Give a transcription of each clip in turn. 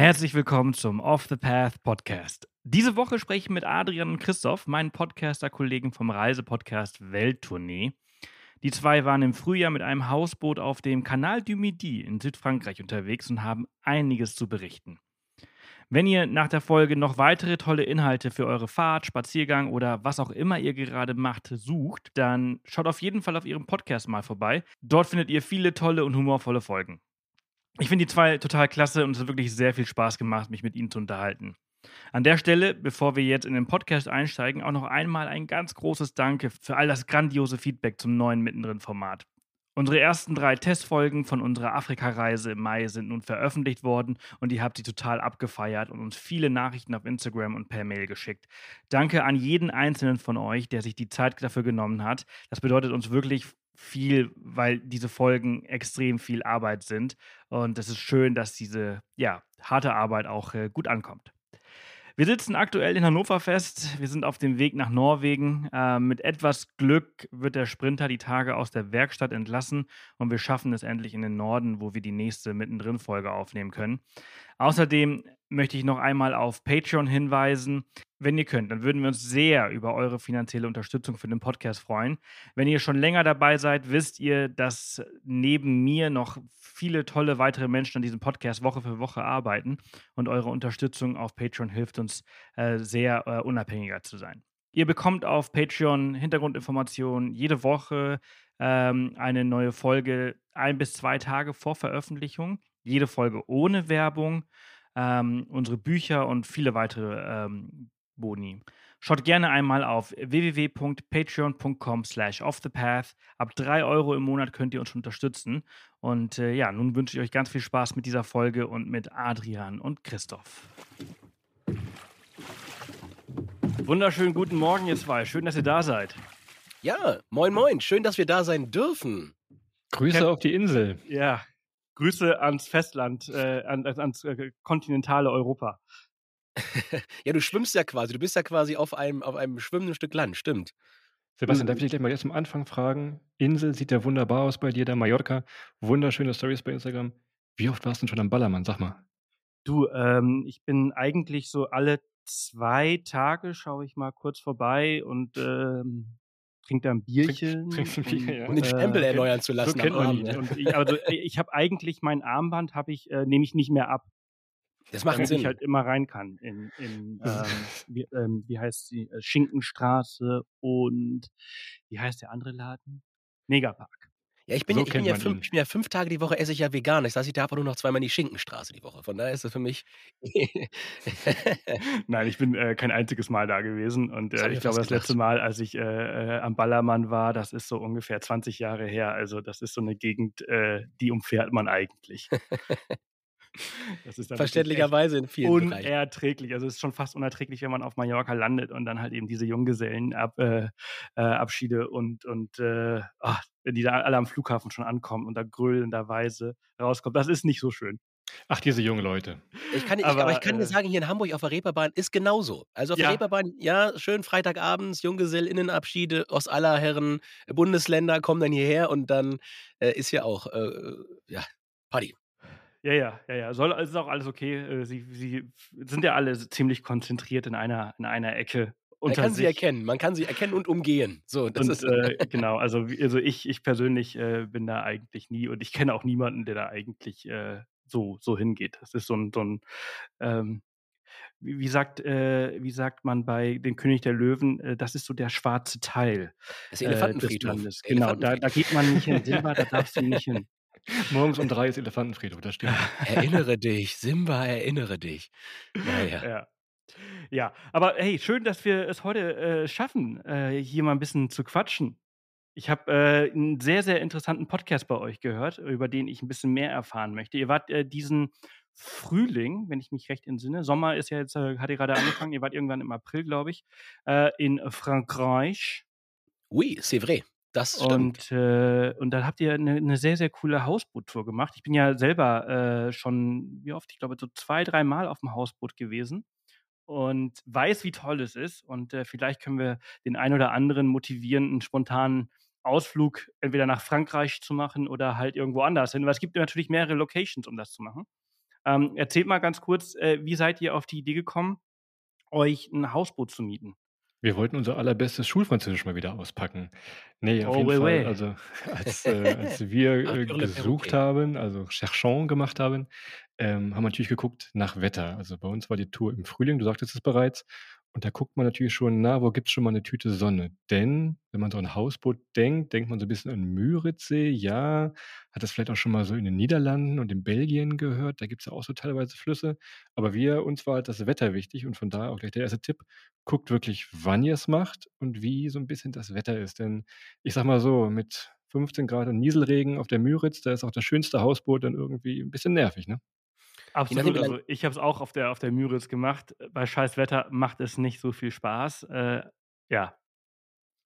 Herzlich willkommen zum Off the Path Podcast. Diese Woche spreche ich mit Adrian und Christoph, meinen Podcaster-Kollegen vom Reisepodcast Welttournee. Die zwei waren im Frühjahr mit einem Hausboot auf dem Canal du Midi in Südfrankreich unterwegs und haben einiges zu berichten. Wenn ihr nach der Folge noch weitere tolle Inhalte für eure Fahrt, Spaziergang oder was auch immer ihr gerade macht, sucht, dann schaut auf jeden Fall auf ihrem Podcast mal vorbei. Dort findet ihr viele tolle und humorvolle Folgen. Ich finde die zwei total klasse und es hat wirklich sehr viel Spaß gemacht, mich mit ihnen zu unterhalten. An der Stelle, bevor wir jetzt in den Podcast einsteigen, auch noch einmal ein ganz großes Danke für all das grandiose Feedback zum neuen Mittendrin-Format. Unsere ersten drei Testfolgen von unserer Afrika-Reise im Mai sind nun veröffentlicht worden und ihr habt sie total abgefeiert und uns viele Nachrichten auf Instagram und per Mail geschickt. Danke an jeden einzelnen von euch, der sich die Zeit dafür genommen hat. Das bedeutet uns wirklich viel, weil diese Folgen extrem viel Arbeit sind und es ist schön, dass diese ja, harte Arbeit auch äh, gut ankommt. Wir sitzen aktuell in Hannover fest. Wir sind auf dem Weg nach Norwegen. Äh, mit etwas Glück wird der Sprinter die Tage aus der Werkstatt entlassen und wir schaffen es endlich in den Norden, wo wir die nächste Mittendrin-Folge aufnehmen können. Außerdem möchte ich noch einmal auf Patreon hinweisen. Wenn ihr könnt, dann würden wir uns sehr über eure finanzielle Unterstützung für den Podcast freuen. Wenn ihr schon länger dabei seid, wisst ihr, dass neben mir noch viele tolle weitere Menschen an diesem Podcast Woche für Woche arbeiten und eure Unterstützung auf Patreon hilft uns äh, sehr äh, unabhängiger zu sein. Ihr bekommt auf Patreon Hintergrundinformationen jede Woche ähm, eine neue Folge ein bis zwei Tage vor Veröffentlichung. Jede Folge ohne Werbung, ähm, unsere Bücher und viele weitere ähm, Boni. Schaut gerne einmal auf www.patreon.com slash offthepath. Ab 3 Euro im Monat könnt ihr uns unterstützen. Und äh, ja, nun wünsche ich euch ganz viel Spaß mit dieser Folge und mit Adrian und Christoph. Wunderschönen guten Morgen, ihr zwei. Schön, dass ihr da seid. Ja, moin, moin. Schön, dass wir da sein dürfen. Grüße Ken auf die Insel. Ja, Grüße ans Festland, äh, ans, ans äh, kontinentale Europa. ja, du schwimmst ja quasi. Du bist ja quasi auf einem, auf einem schwimmenden Stück Land, stimmt. Sebastian, darf ich dich gleich mal jetzt am Anfang fragen? Insel sieht ja wunderbar aus bei dir, da Mallorca. Wunderschöne Stories bei Instagram. Wie oft warst du denn schon am Ballermann? Sag mal. Du, ähm, ich bin eigentlich so alle zwei Tage schaue ich mal kurz vorbei und ähm, trinkt da ein Bierchen. Trink, trink ein Bier, ja. Um den Stempel äh, erneuern zu lassen. So man ihn. Und ich, also, ich habe eigentlich mein Armband, habe ich, äh, nehme ich nicht mehr ab. Das macht damit Sinn. ich halt immer rein kann in, in ähm, wie, ähm, wie heißt sie, äh, Schinkenstraße und wie heißt der andere Laden? Megapark. Ja, ich bin, so ja, ich bin ja, fünf, ich bin ja fünf Tage die Woche esse ich ja vegan. Das heißt, ich darf nur noch zweimal in die Schinkenstraße die Woche. Von daher ist das für mich. Nein, ich bin äh, kein einziges Mal da gewesen. Und äh, ich glaube, das letzte Mal, als ich äh, äh, am Ballermann war, das ist so ungefähr 20 Jahre her. Also, das ist so eine Gegend, äh, die umfährt man eigentlich. Verständlicherweise in vielen unerträglich. Bereichen. Also es ist schon fast unerträglich, wenn man auf Mallorca landet und dann halt eben diese Junggesellenabschiede äh, äh, und, und äh, ach, die da alle am Flughafen schon ankommen und da grölenderweise rauskommt. Das ist nicht so schön. Ach, diese jungen Leute. Ich kann, aber, ich, aber ich kann dir äh, sagen, hier in Hamburg auf der Reeperbahn ist genauso. Also auf ja. der Reeperbahn, ja, schön Freitagabends, Junggesellinnenabschiede aus aller Herren Bundesländer kommen dann hierher und dann äh, ist ja auch, äh, ja, Party. Ja, ja, ja, ja. Soll, ist auch alles okay. Äh, sie, sie sind ja alle ziemlich konzentriert in einer, in einer Ecke. Man kann sich. sie erkennen, man kann sie erkennen und umgehen. So, das und, ist äh, genau, also, also ich, ich persönlich äh, bin da eigentlich nie und ich kenne auch niemanden, der da eigentlich äh, so, so hingeht. Das ist so ein, so ein ähm, wie, sagt, äh, wie sagt man bei den König der Löwen, äh, das ist so der schwarze Teil. Das Elefantenfriedhof. Genau, Elefantenfriedhof. Da, da geht man nicht hin. Silber, da darfst du nicht hin. Morgens um drei ist Elefantenfriedhof, das stimmt. Erinnere dich, Simba, erinnere dich. Naja. Ja. Ja, aber hey, schön, dass wir es heute äh, schaffen, äh, hier mal ein bisschen zu quatschen. Ich habe äh, einen sehr, sehr interessanten Podcast bei euch gehört, über den ich ein bisschen mehr erfahren möchte. Ihr wart äh, diesen Frühling, wenn ich mich recht entsinne, Sommer ist ja jetzt, äh, hat ihr gerade angefangen, ihr wart irgendwann im April, glaube ich, äh, in Frankreich. Oui, c'est vrai. Das stimmt. Und, äh, und dann habt ihr eine, eine sehr, sehr coole Hausboottour gemacht. Ich bin ja selber äh, schon, wie oft? Ich glaube, so zwei, drei Mal auf dem Hausboot gewesen und weiß, wie toll es ist. Und äh, vielleicht können wir den einen oder anderen motivieren, einen spontanen Ausflug entweder nach Frankreich zu machen oder halt irgendwo anders hin. Weil es gibt natürlich mehrere Locations, um das zu machen. Ähm, erzählt mal ganz kurz, äh, wie seid ihr auf die Idee gekommen, euch ein Hausboot zu mieten? Wir wollten unser allerbestes Schulfranzösisch mal wieder auspacken. Ne, auf Oh, jeden ouais, Fall. ouais. Also, als, äh, als wir, äh, gesucht haben, also cherchons gemacht haben, ähm, haben wir natürlich geguckt nach Wetter. Also, bei uns war die Tour im Frühling, du sagtest es bereits. Und da guckt man natürlich schon, na, wo gibt's schon mal 'ne Tüte Sonne? Denn wenn man so an Hausboot denkt, denkt man so 'n bisschen an Müritzsee. Ja, hat das vielleicht auch schon mal so in den Niederlanden und in Belgien gehört. Da gibt's ja auch so teilweise Flüsse. Aber wir uns war halt das Wetter wichtig und von daher auch gleich der erste Tipp: Guckt wirklich, wann ihr's macht und wie so 'n bisschen das Wetter ist. Denn ich sage mal so, mit 15 Grad und Nieselregen auf der Müritz, da ist auch das schönste Hausboot dann irgendwie 'n bisschen nervig, ne? Absolut, also ich habe es auch auf der auf der Müritz gemacht. Bei scheiß Wetter macht es nicht so viel Spaß. Äh, ja.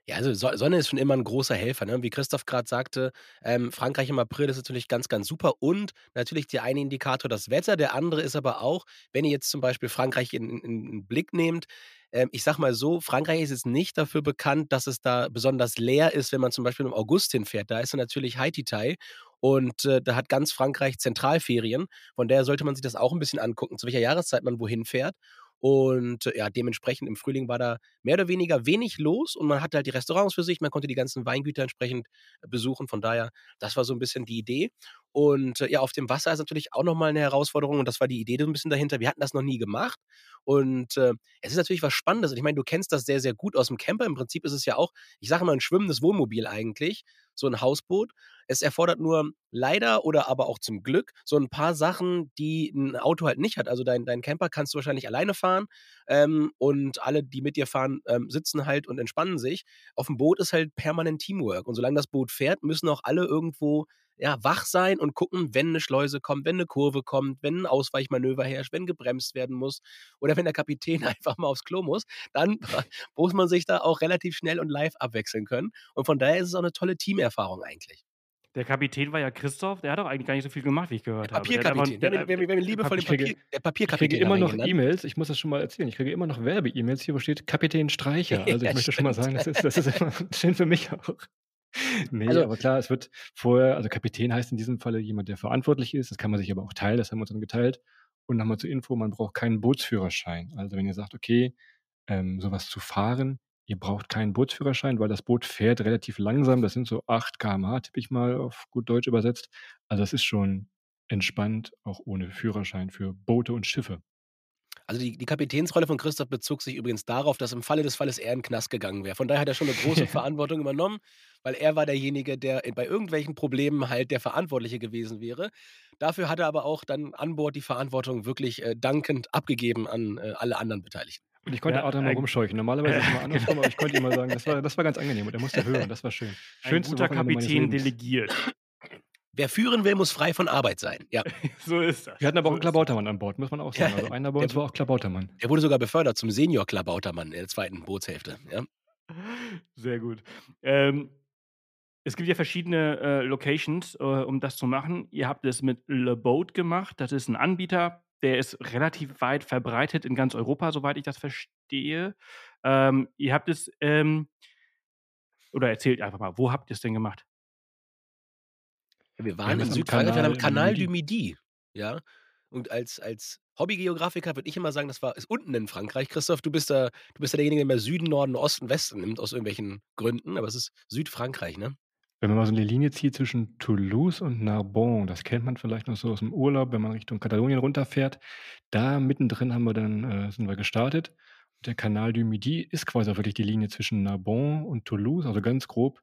Ja, also So Sonne ist schon immer 'n großer Helfer, ne? Wie Christoph grad sagte, ähm, Frankreich im April ist natürlich ganz, ganz super und natürlich der eine Indikator das Wetter. Der andere ist aber auch, wenn ihr jetzt zum Beispiel Frankreich in in in 'n Blick nehmt, ähm, ich sage mal so, Frankreich ist jetzt nicht dafür bekannt, dass es da besonders leer ist, wenn man zum Beispiel im August hinfährt. Da ist dann natürlich Haiti-Tai und, äh, da hat ganz Frankreich Zentralferien. Von daher sollte man sich das auch 'n bisschen angucken, zu welcher Jahreszeit man wohin fährt. Und, ja, dementsprechend im Frühling war da mehr oder weniger wenig los und man hatte halt die Restaurants für sich, man konnte die ganzen Weingüter entsprechend besuchen. Von daher, das war so 'n bisschen die Idee. Und, ja, auf dem Wasser ist natürlich auch noch mal 'ne Herausforderung und das war die Idee so 'n bisschen dahinter. Wir hatten das noch nie gemacht und, äh, es ist natürlich was Spannendes. Und ich meine, du kennst das sehr, sehr gut aus'm Camper. Im Prinzip ist es ja auch, ich sage immer, 'n schwimmendes Wohnmobil eigentlich, so 'n Hausboot. Es erfordert nur leider oder aber auch zum Glück so 'n paar Sachen, die 'n Auto halt nicht hat. Also, dein dein Camper kannst du wahrscheinlich alleine fahren, ähm, und alle, die mit dir fahren, ähm, sitzen halt und entspannen sich. Auf'm Boot ist halt permanent Teamwork und solange das Boot fährt, müssen auch alle irgendwo, ja, wach sein und gucken, wenn 'ne Schleuse kommt, wenn 'ne Kurve kommt, wenn 'n Ausweichmanöver herrscht, wenn gebremst werden muss oder wenn der Kapitän einfach mal aufs Klo muss, dann muss man sich da auch relativ schnell und live abwechseln können. Und von daher ist es auch 'ne tolle Teamerfahrung eigentlich. Der Kapitän war ja Christoph, der hat doch eigentlich gar nicht so viel gemacht, wie ich Der gehört habe. Der einfach Papierkapitän. Wir der ihn liebevoll kriege Papier der ich kriege Papierkapitän immer noch. E-Mails, ich muss das schon mal erzählen, ich kriege immer noch Werbe-E-Mails hier, wo steht Kapitän Streicher. Also, ich Ja, möchte schon mal stimmt. sagen, das ist das ist immer schön für mich auch. Ne, Also aber klar, es wird vorher also, Kapitän heißt in diesem Falle jemand, der verantwortlich ist. Das kann man sich aber auch teilen, das haben wir uns dann geteilt. Und noch mal zur Info, man braucht keinen Bootsführerschein. Also, wenn ihr sagt, okay, ähm, so was zu fahren, ihr braucht keinen Bootsführerschein, weil das Boot fährt relativ langsam. Das sind so 8 km/h, tippe ich mal auf gut Deutsch übersetzt. Also, das ist schon entspannt, auch ohne Führerschein für Boote und Schiffe. Also, die die Kapitänsrolle von Christoph bezog sich übrigens darauf, dass im Falle des Falles er in 'n Knast gegangen wäre. Von daher hat er schon 'ne große Verantwortung übernommen, weil er war derjenige, der, bei irgendwelchen Problemen halt der Verantwortliche gewesen wäre. Dafür hat er aber auch dann an Bord die Verantwortung wirklich, äh, dankend abgegeben an, äh, alle anderen Beteiligten. Und ich konnte Ja, Adrian mal rumscheuchen. Normalerweise ist es immer andersrum, aber ich konnte ihm mal sagen, das war das war ganz angenehm und er musste hören, das war schön. Ein Schönste guter Wochenende Kapitän delegiert. Wer führen will, muss frei von Arbeit sein. Ja. So ist das. Wir hatten aber auch So 'n ist das. Klabautermann an Bord, muss man auch Ja, sagen. Also, einer bei der uns war auch Klabautermann. der wurde sogar befördert zum Senior-Klabautermann in der 2. Bootshälfte, ja. Sehr gut. Ähm, es gibt ja verschiedene, äh, Locations, äh, um das zu machen. Ihr habt es mit Le Boat gemacht. Das ist 'n Anbieter, der ist relativ weit verbreitet in ganz Europa, soweit ich das verstehe. Ähm, ihr habt es, ähm oder erzählt einfach mal, wo habt ihr's denn gemacht? Wir waren haben in Südfrankreich am Canal Canal du Midi, ja? Und als als Hobbygeografiker würde ich immer sagen, das war ist unten in Frankreich. Christoph, du bist da du bist ja derjenige, der immer Süden, Norden, Osten, Westen nimmt aus irgendwelchen Gründen, aber es ist Südfrankreich, ne? Wenn man mal so 'ne Linie zieht zwischen Toulouse und Narbonne, das kennt man vielleicht noch so aus'm Urlaub, wenn man Richtung Katalonien runterfährt. Da mittendrin haben wir dann äh, sind wir gestartet. Der Canal du Midi ist quasi auch wirklich die Linie zwischen Narbonne und Toulouse, also ganz grob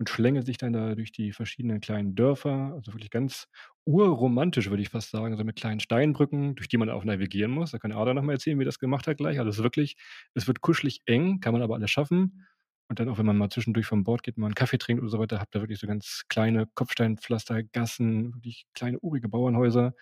und schlängelt sich dann da durch die verschiedenen kleinen Dörfer. Also, wirklich ganz urromantisch, würde ich fast sagen, so mit kleinen Steinbrücken, durch die man auch navigieren muss. Da kann Adrian noch mal erzählen, wie das gemacht hat gleich. Also, es ist wirklich es wird kuschelig eng, kann man aber alles schaffen. Und dann auch, wenn man mal zwischendurch von Bord geht, mal 'n Kaffee trinkt oder so weiter, habt ihr wirklich so ganz kleine Kopfsteinpflastergassen, wirklich kleine urige Bauernhäuser.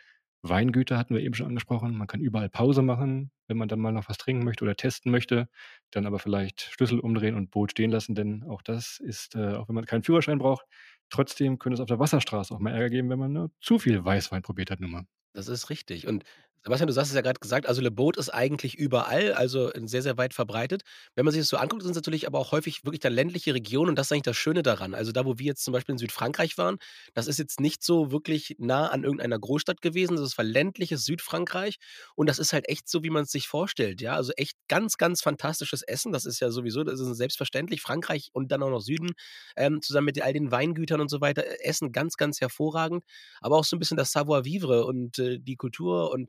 Weingüter hatten wir eben schon angesprochen. Man kann überall Pause machen, wenn man dann mal noch was trinken möchte oder testen möchte. Dann aber vielleicht Schlüssel umdrehen und Boot stehen lassen, denn auch das ist, äh auch wenn man keinen Führerschein braucht, trotzdem könnte es auf der Wasserstraße auch mal Ärger geben, wenn man, ne, zu viel Weißwein probiert hat nun mal. Das ist richtig. Und Sebastian, du hast es ja gerade gesagt, also Le Boat ist eigentlich überall, also sehr, sehr weit verbreitet. Wenn man sich das so anguckt, sind es natürlich aber auch häufig wirklich dann ländliche Regionen und das ist eigentlich das Schöne daran. Also da, wo wir jetzt zum Beispiel in Südfrankreich waren, das ist jetzt nicht so wirklich nah an irgendeiner Großstadt gewesen. Das war ländliches Südfrankreich und das ist halt echt so, wie man es sich vorstellt. Ja, also echt ganz, ganz fantastisches Essen. Das ist ja sowieso, das ist selbstverständlich. Frankreich und dann auch noch Süden, ähm, zusammen mit all den Weingütern und so weiter, äh, Essen ganz, ganz hervorragend. Aber auch so ein bisschen das Savoir-vivre und äh, die Kultur und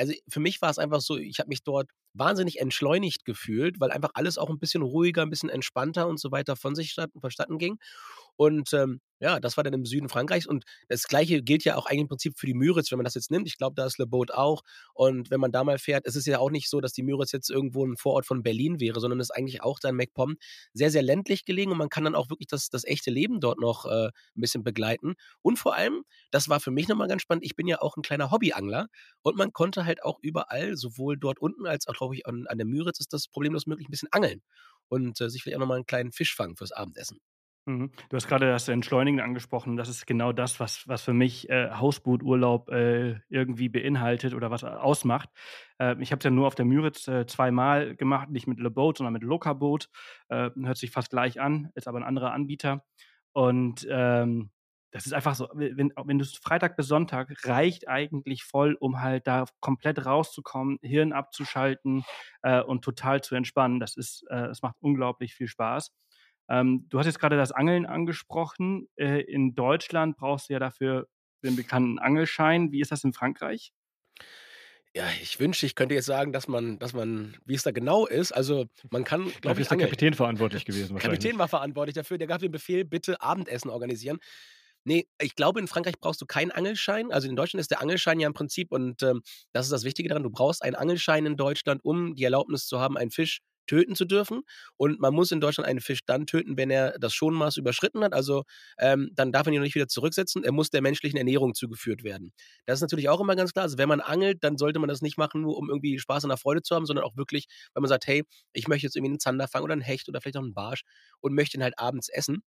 also für mich war es einfach so, ich habe mich dort wahnsinnig entschleunigt gefühlt, weil einfach alles auch ein bisschen ruhiger, ein bisschen entspannter und so weiter von sich statt, verstanden ging. Und ähm, ja, das war dann im Süden Frankreichs und das Gleiche gilt ja auch eigentlich im Prinzip für die Müritz, wenn man das jetzt nimmt. Ich glaube, da ist Le Boat auch. Und wenn man da mal fährt, es ist ja auch nicht so, dass die Müritz jetzt irgendwo ein Vorort von Berlin wäre, sondern ist eigentlich auch da in MacPom sehr, sehr ländlich gelegen und man kann dann auch wirklich das, das echte Leben dort noch äh, ein bisschen begleiten. Und vor allem, das war für mich nochmal ganz spannend, ich bin ja auch ein kleiner Hobbyangler und man konnte halt auch überall, sowohl dort unten als auch, glaube ich, an, an der Müritz ist das problemlos möglich, ein bisschen angeln und äh, sich vielleicht auch nochmal einen kleinen Fisch fangen fürs Abendessen. Mhm. Du hast gerade das Entschleunigen angesprochen. Das ist genau das, was, was für mich äh, Hausbooturlaub äh, irgendwie beinhaltet oder was ausmacht. Äh, ich habe es ja nur auf der Müritz äh, zweimal gemacht, nicht mit Le Boat, sondern mit Loca Boat. Äh, hört sich fast gleich an, ist aber ein anderer Anbieter. Und ähm, das ist einfach so, wenn, wenn du Freitag bis Sonntag reicht eigentlich voll, um halt da komplett rauszukommen, Hirn abzuschalten äh, und total zu entspannen. Das ist, es macht unglaublich viel Spaß. Ähm, du hast jetzt gerade das Angeln angesprochen. Äh, in Deutschland brauchst du ja dafür den bekannten Angelschein. Wie ist das in Frankreich? Ja, ich wünschte, ich könnte jetzt sagen, dass man, dass man, wie es da genau ist. Also man kann, glaube ich, ist der Kapitän verantwortlich gewesen. Der Kapitän war verantwortlich dafür. Der gab den Befehl, bitte Abendessen organisieren. Nee, ich glaube, in Frankreich brauchst du keinen Angelschein. Also in Deutschland ist der Angelschein ja im Prinzip, und ähm, das ist das Wichtige daran, du brauchst einen Angelschein in Deutschland, um die Erlaubnis zu haben, einen Fisch töten zu dürfen. Und man muss in Deutschland einen Fisch dann töten, wenn er das Schonmaß überschritten hat. Also ähm, dann darf man ihn noch nicht wieder zurücksetzen. Er muss der menschlichen Ernährung zugeführt werden. Das ist natürlich auch immer ganz klar. Also wenn man angelt, dann sollte man das nicht machen, nur um irgendwie Spaß und Freude zu haben, sondern auch wirklich, weil man sagt, hey, ich möchte jetzt irgendwie einen Zander fangen oder einen Hecht oder vielleicht auch einen Barsch und möchte ihn halt abends essen.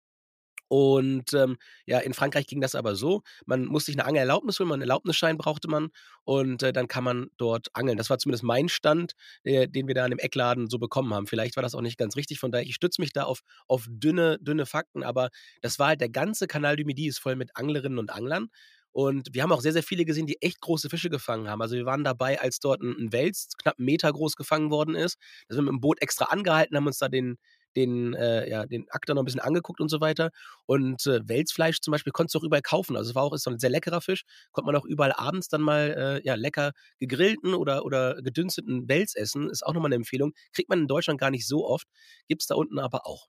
Und ähm, ja, in Frankreich ging das aber so, man musste sich eine Angelerlaubnis holen, einen Erlaubnisschein brauchte man und äh, dann kann man dort angeln. Das war zumindest mein Stand, äh, den wir da an dem Eckladen so bekommen haben. Vielleicht war das auch nicht ganz richtig, von daher, ich stütze mich da auf, auf dünne, dünne Fakten, aber das war halt, der ganze Kanal du Midi ist voll mit Anglerinnen und Anglern. Und wir haben auch sehr, sehr viele gesehen, die echt große Fische gefangen haben. Also wir waren dabei, als dort ein, ein Wels knapp einen Meter groß gefangen worden ist. Da sind wir mit dem Boot extra angehalten, haben uns da den, den, äh, ja, den Akt noch ein bisschen angeguckt und so weiter. Und äh, Welsfleisch zum Beispiel konntest du auch überall kaufen. Also es war auch ist so ein sehr leckerer Fisch. Konnte man auch überall abends dann mal äh, ja, lecker gegrillten oder, oder gedünsteten Wels essen. Ist auch nochmal eine Empfehlung. Kriegt man in Deutschland gar nicht so oft. Gibt es da unten aber auch.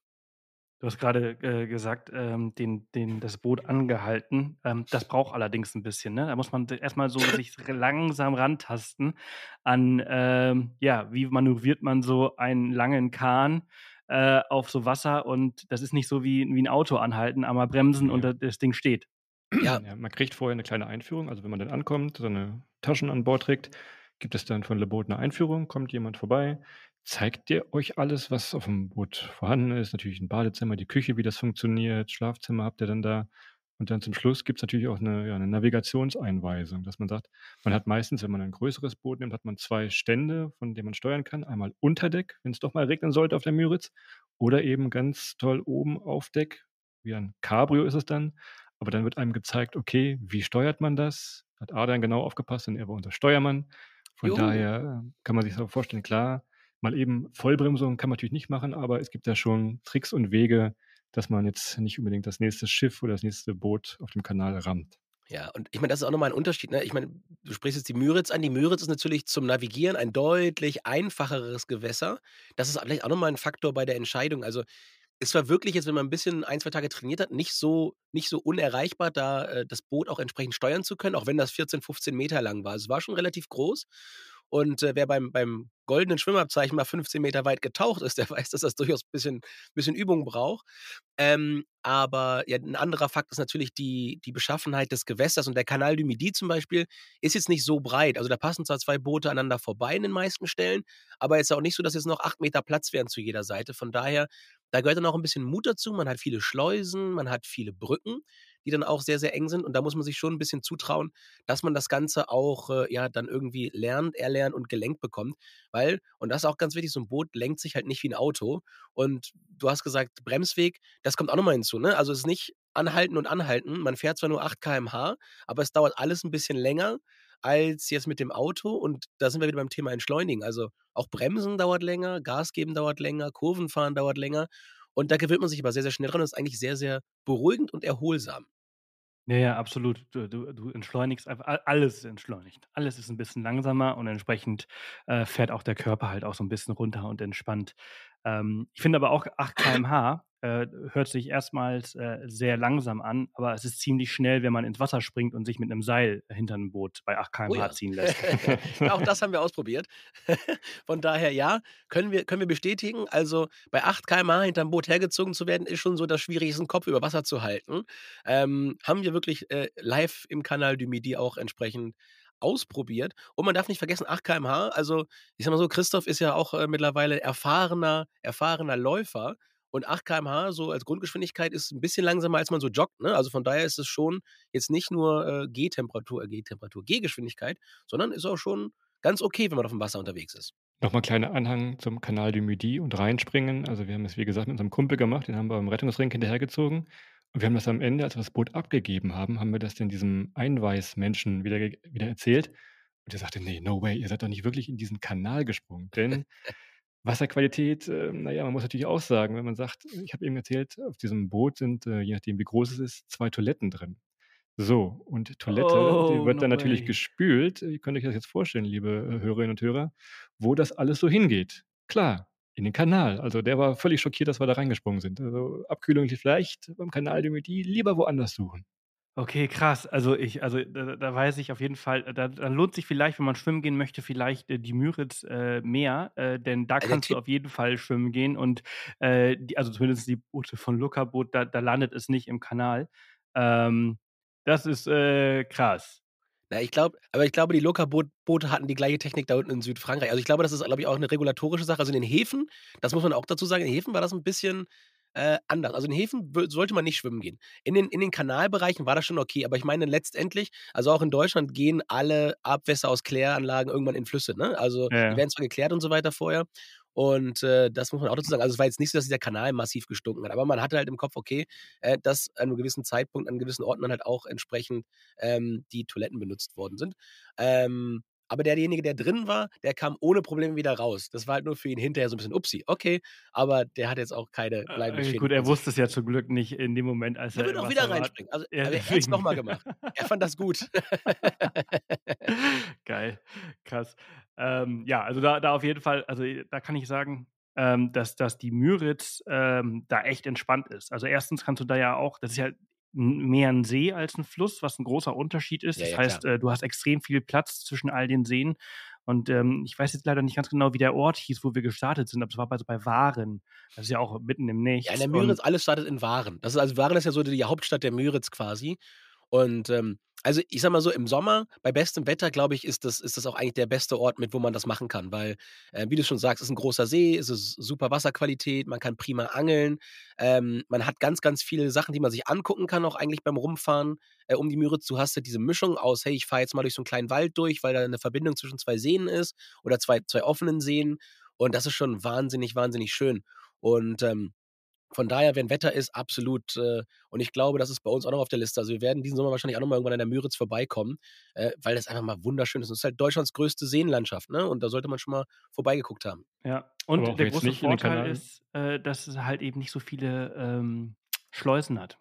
Du hast gerade äh, gesagt, ähm, den, den, das Boot angehalten. Ähm, das braucht allerdings ein bisschen. Ne? Da muss man erstmal so sich langsam rantasten an, ähm, ja, wie manövriert man so einen langen Kahn äh, auf so Wasser und das ist nicht so wie, wie ein Auto anhalten, einmal bremsen ja. und das Ding steht. Ja. ja. man kriegt vorher eine kleine Einführung, also wenn man dann ankommt, seine Taschen an Bord trägt, gibt es dann von Le Boot eine Einführung, kommt jemand vorbei, zeigt dir euch alles, was auf dem Boot vorhanden ist, natürlich ein Badezimmer, die Küche, wie das funktioniert, Schlafzimmer habt ihr dann da und dann zum Schluss gibt es natürlich auch eine, ja, eine Navigationseinweisung, dass man sagt, man hat meistens, wenn man ein größeres Boot nimmt, hat man zwei Stände, von denen man steuern kann. Einmal Unterdeck, wenn es doch mal regnen sollte auf der Müritz, oder eben ganz toll oben auf Deck, wie ein Cabrio ist es dann. Aber dann wird einem gezeigt, okay, wie steuert man das? Hat Adrian genau aufgepasst, denn er war unser Steuermann. Von jo. daher äh, kann man sich so vorstellen, klar, mal eben Vollbremsung kann man natürlich nicht machen, aber es gibt ja schon Tricks und Wege, dass man jetzt nicht unbedingt das nächste Schiff oder das nächste Boot auf dem Kanal rammt. Ja, und ich meine, das ist auch nochmal ein Unterschied. Ne? Ich meine, du sprichst jetzt die Müritz an. Die Müritz ist natürlich zum Navigieren ein deutlich einfacheres Gewässer. Das ist vielleicht auch nochmal ein Faktor bei der Entscheidung. Also, es war wirklich jetzt, wenn man ein bisschen ein, zwei Tage trainiert hat, nicht so, nicht so unerreichbar, da äh, das Boot auch entsprechend steuern zu können, auch wenn das 14, 15 Meter lang war. Es war schon relativ groß. Und äh, wer beim, beim goldenen Schwimmabzeichen mal 15 Meter weit getaucht ist, der weiß, dass das durchaus ein bisschen, bisschen Übung braucht. Ähm, aber ja, ein anderer Fakt ist natürlich die, die Beschaffenheit des Gewässers. Und der Kanal du Midi zum Beispiel ist jetzt nicht so breit. Also da passen zwar zwei Boote aneinander vorbei in den meisten Stellen, aber jetzt auch nicht so, dass jetzt noch acht Meter Platz wären zu jeder Seite. Von daher, da gehört dann auch ein bisschen Mut dazu. Man hat viele Schleusen, man hat viele Brücken die dann auch sehr, sehr eng sind. Und da muss man sich schon ein bisschen zutrauen, dass man das Ganze auch äh, ja dann irgendwie lernt, erlernt und gelenkt bekommt. Weil, und das ist auch ganz wichtig, so ein Boot lenkt sich halt nicht wie ein Auto. Und du hast gesagt, Bremsweg, das kommt auch nochmal hinzu. Ne? Also es ist nicht anhalten und anhalten. Man fährt zwar nur 8 km/h, aber es dauert alles ein bisschen länger als jetzt mit dem Auto. Und da sind wir wieder beim Thema Entschleunigen. Also auch Bremsen dauert länger, Gas geben dauert länger, Kurvenfahren dauert länger. Und da gewöhnt man sich aber sehr, sehr schnell dran. Das ist eigentlich sehr, sehr beruhigend und erholsam. Ja, ja, absolut. Du, du, du entschleunigst einfach, alles entschleunigt. Alles ist ein bisschen langsamer und entsprechend äh, fährt auch der Körper halt auch so ein bisschen runter und entspannt. Ähm, ich finde aber auch 8 km/h äh, hört sich erstmals äh, sehr langsam an, aber es ist ziemlich schnell, wenn man ins Wasser springt und sich mit einem Seil hinter einem Boot bei 8 km/h oh ja. ziehen lässt. auch das haben wir ausprobiert. Von daher ja, können wir, können wir bestätigen. Also bei 8 km/h hinterm Boot hergezogen zu werden, ist schon so das Schwierigste, den Kopf über Wasser zu halten. Ähm, haben wir wirklich äh, live im Kanal du Midi auch entsprechend ausprobiert. Und man darf nicht vergessen, 8 km/h, also ich sag mal so, Christoph ist ja auch äh, mittlerweile erfahrener, erfahrener Läufer. Und 8 km/h so als Grundgeschwindigkeit ist ein bisschen langsamer, als man so joggt. Ne? Also von daher ist es schon jetzt nicht nur äh, G-Temperatur, äh, G-Temperatur, G-Geschwindigkeit, sondern ist auch schon ganz okay, wenn man auf dem Wasser unterwegs ist. Nochmal kleiner Anhang zum Kanal du Midi und reinspringen. Also wir haben es, wie gesagt, mit unserem Kumpel gemacht, den haben wir beim Rettungsring hinterhergezogen. Und wir haben das am Ende, als wir das Boot abgegeben haben, haben wir das dann diesem Einweismenschen wieder, wieder erzählt. Und der sagte, nee, no way, ihr seid doch nicht wirklich in diesen Kanal gesprungen. Denn Wasserqualität, äh, naja, man muss natürlich auch sagen, wenn man sagt, ich habe eben erzählt, auf diesem Boot sind, äh, je nachdem wie groß es ist, zwei Toiletten drin. So, und Toilette, oh, die wird no dann natürlich way. gespült. Ihr könnt euch das jetzt vorstellen, liebe äh, Hörerinnen und Hörer, wo das alles so hingeht. Klar, in den Kanal. Also der war völlig schockiert, dass wir da reingesprungen sind. Also Abkühlung vielleicht beim Kanal die lieber woanders suchen. Okay, krass. Also ich, also da, da weiß ich auf jeden Fall, da, da lohnt sich vielleicht, wenn man schwimmen gehen möchte, vielleicht äh, die Müritz äh, mehr, äh, denn da kannst du auf jeden Fall schwimmen gehen und äh, die, also zumindest die Boote von Luca-Boot, da, da landet es nicht im Kanal. Ähm, das ist äh, krass. Na, ich glaube, aber ich glaube, die Loka-Boote hatten die gleiche Technik da unten in Südfrankreich. Also ich glaube, das ist, glaube ich, auch eine regulatorische Sache. Also in den Häfen, das muss man auch dazu sagen, in den Häfen war das ein bisschen äh, anders. Also in Häfen sollte man nicht schwimmen gehen. In den, in den Kanalbereichen war das schon okay, aber ich meine letztendlich, also auch in Deutschland gehen alle Abwässer aus Kläranlagen irgendwann in Flüsse. Ne? Also ja. die werden zwar geklärt und so weiter vorher. Und äh, das muss man auch dazu sagen. Also es war jetzt nicht so, dass dieser Kanal massiv gestunken hat, aber man hatte halt im Kopf, okay, äh, dass an einem gewissen Zeitpunkt, an gewissen Orten dann halt auch entsprechend ähm, die Toiletten benutzt worden sind. Ähm, aber derjenige, der drin war, der kam ohne Probleme wieder raus. Das war halt nur für ihn hinterher so ein bisschen upsi, okay, aber der hat jetzt auch keine äh, bleibende äh. Gut, er wusste es ja zum Glück nicht in dem Moment, als er. Er wird auch wieder reinspringen. Also, ja, er hat es nochmal gemacht. Er fand das gut. Geil, krass. Ähm, ja, also da, da auf jeden Fall, also da kann ich sagen, ähm, dass, dass die Müritz ähm, da echt entspannt ist. Also erstens kannst du da ja auch, das ist ja mehr ein See als ein Fluss, was ein großer Unterschied ist. Ja, das ja, heißt, äh, du hast extrem viel Platz zwischen all den Seen. Und ähm, ich weiß jetzt leider nicht ganz genau, wie der Ort hieß, wo wir gestartet sind, aber es war bei, also bei Waren. Das ist ja auch mitten im Nichts. Ja, in der Müritz, alles startet in Waren. Das ist, also Waren ist ja so die Hauptstadt der Müritz quasi. Und ähm, also ich sag mal so, im Sommer, bei bestem Wetter, glaube ich, ist das, ist das auch eigentlich der beste Ort, mit wo man das machen kann. Weil, äh, wie du schon sagst, ist ein großer See, es ist super Wasserqualität, man kann prima angeln. Ähm, man hat ganz, ganz viele Sachen, die man sich angucken kann, auch eigentlich beim Rumfahren äh, um die Müritz. Du hast ja diese Mischung aus, hey, ich fahre jetzt mal durch so einen kleinen Wald durch, weil da eine Verbindung zwischen zwei Seen ist oder zwei, zwei offenen Seen. Und das ist schon wahnsinnig, wahnsinnig schön. Und ähm, von daher, wenn Wetter ist, absolut. Äh, und ich glaube, das ist bei uns auch noch auf der Liste. Also wir werden diesen Sommer wahrscheinlich auch noch mal irgendwann an der Müritz vorbeikommen, äh, weil das einfach mal wunderschön ist. Und es ist halt Deutschlands größte Seenlandschaft, ne? Und da sollte man schon mal vorbeigeguckt haben. Ja, und der große Vorteil ist, äh, dass es halt eben nicht so viele ähm, Schleusen hat.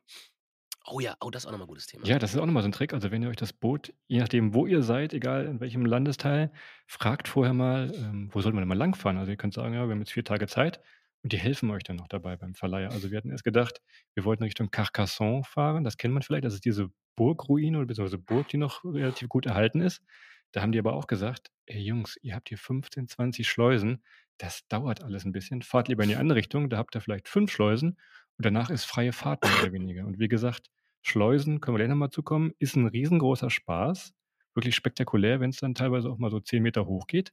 Oh ja, oh, das ist auch nochmal ein gutes Thema. Ja, das ist auch nochmal so ein Trick. Also wenn ihr euch das Boot, je nachdem, wo ihr seid, egal in welchem Landesteil, fragt vorher mal, ähm, wo sollte man denn mal langfahren? Also ihr könnt sagen, ja, wir haben jetzt vier Tage Zeit und die helfen euch dann noch dabei beim Verleiher. Also wir hatten erst gedacht, wir wollten Richtung Carcassonne fahren. Das kennt man vielleicht. Das ist diese Burgruine oder beziehungsweise Burg, die noch relativ gut erhalten ist. Da haben die aber auch gesagt, ey Jungs, ihr habt hier 15, 20 Schleusen. Das dauert alles ein bisschen. Fahrt lieber in die andere Richtung. Da habt ihr vielleicht fünf Schleusen und danach ist freie Fahrt mehr oder weniger. Und wie gesagt, Schleusen, können wir gleich nochmal zukommen, ist ein riesengroßer Spaß. Wirklich spektakulär, wenn es dann teilweise auch mal so 10 Meter hoch geht.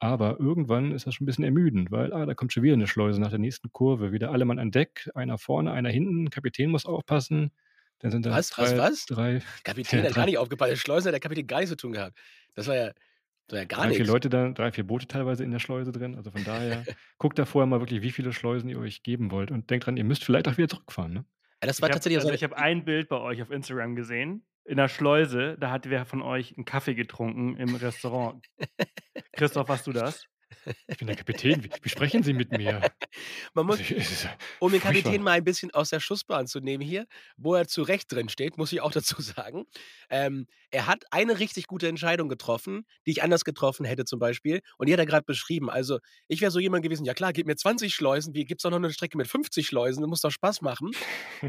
Aber irgendwann ist das schon ein bisschen ermüdend, weil, ah, da kommt schon wieder eine Schleuse nach der nächsten Kurve. Wieder alle Mann an Deck, einer vorne, einer hinten, Kapitän muss aufpassen. Dann sind da Was, drei, was, was? drei, Kapitän ja, hat gar nicht aufgepasst. Der Schleuser hat der Kapitän gar nichts zu tun gehabt. Das war ja, das war ja gar drei, vier nichts. Leute da, drei, vier Boote teilweise in der Schleuse drin. Also von daher, guckt da vorher mal wirklich, wie viele Schleusen ihr euch geben wollt. Und denkt dran, ihr müsst vielleicht auch wieder zurückfahren. Ne? Ja, das Ich war habe tatsächlich also so ich habe ein Bild bei euch auf Instagram gesehen, in der Schleuse, da hat wer von euch einen Kaffee getrunken im Restaurant. Christoph, warst du das? Ich bin der Kapitän. Wie, wie sprechen Sie mit mir? Man muss, um den. Kapitän mal ein bisschen aus der Schussbahn zu nehmen hier, wo er zu Recht drin steht, muss ich auch dazu sagen. Ähm, er hat eine richtig gute Entscheidung getroffen, die ich anders getroffen hätte zum Beispiel. Und die hat er gerade beschrieben. Also ich wäre so jemand gewesen, ja klar, gib mir 20 Schleusen, wie gibt es doch noch eine Strecke mit 50 Schleusen, das muss doch Spaß machen.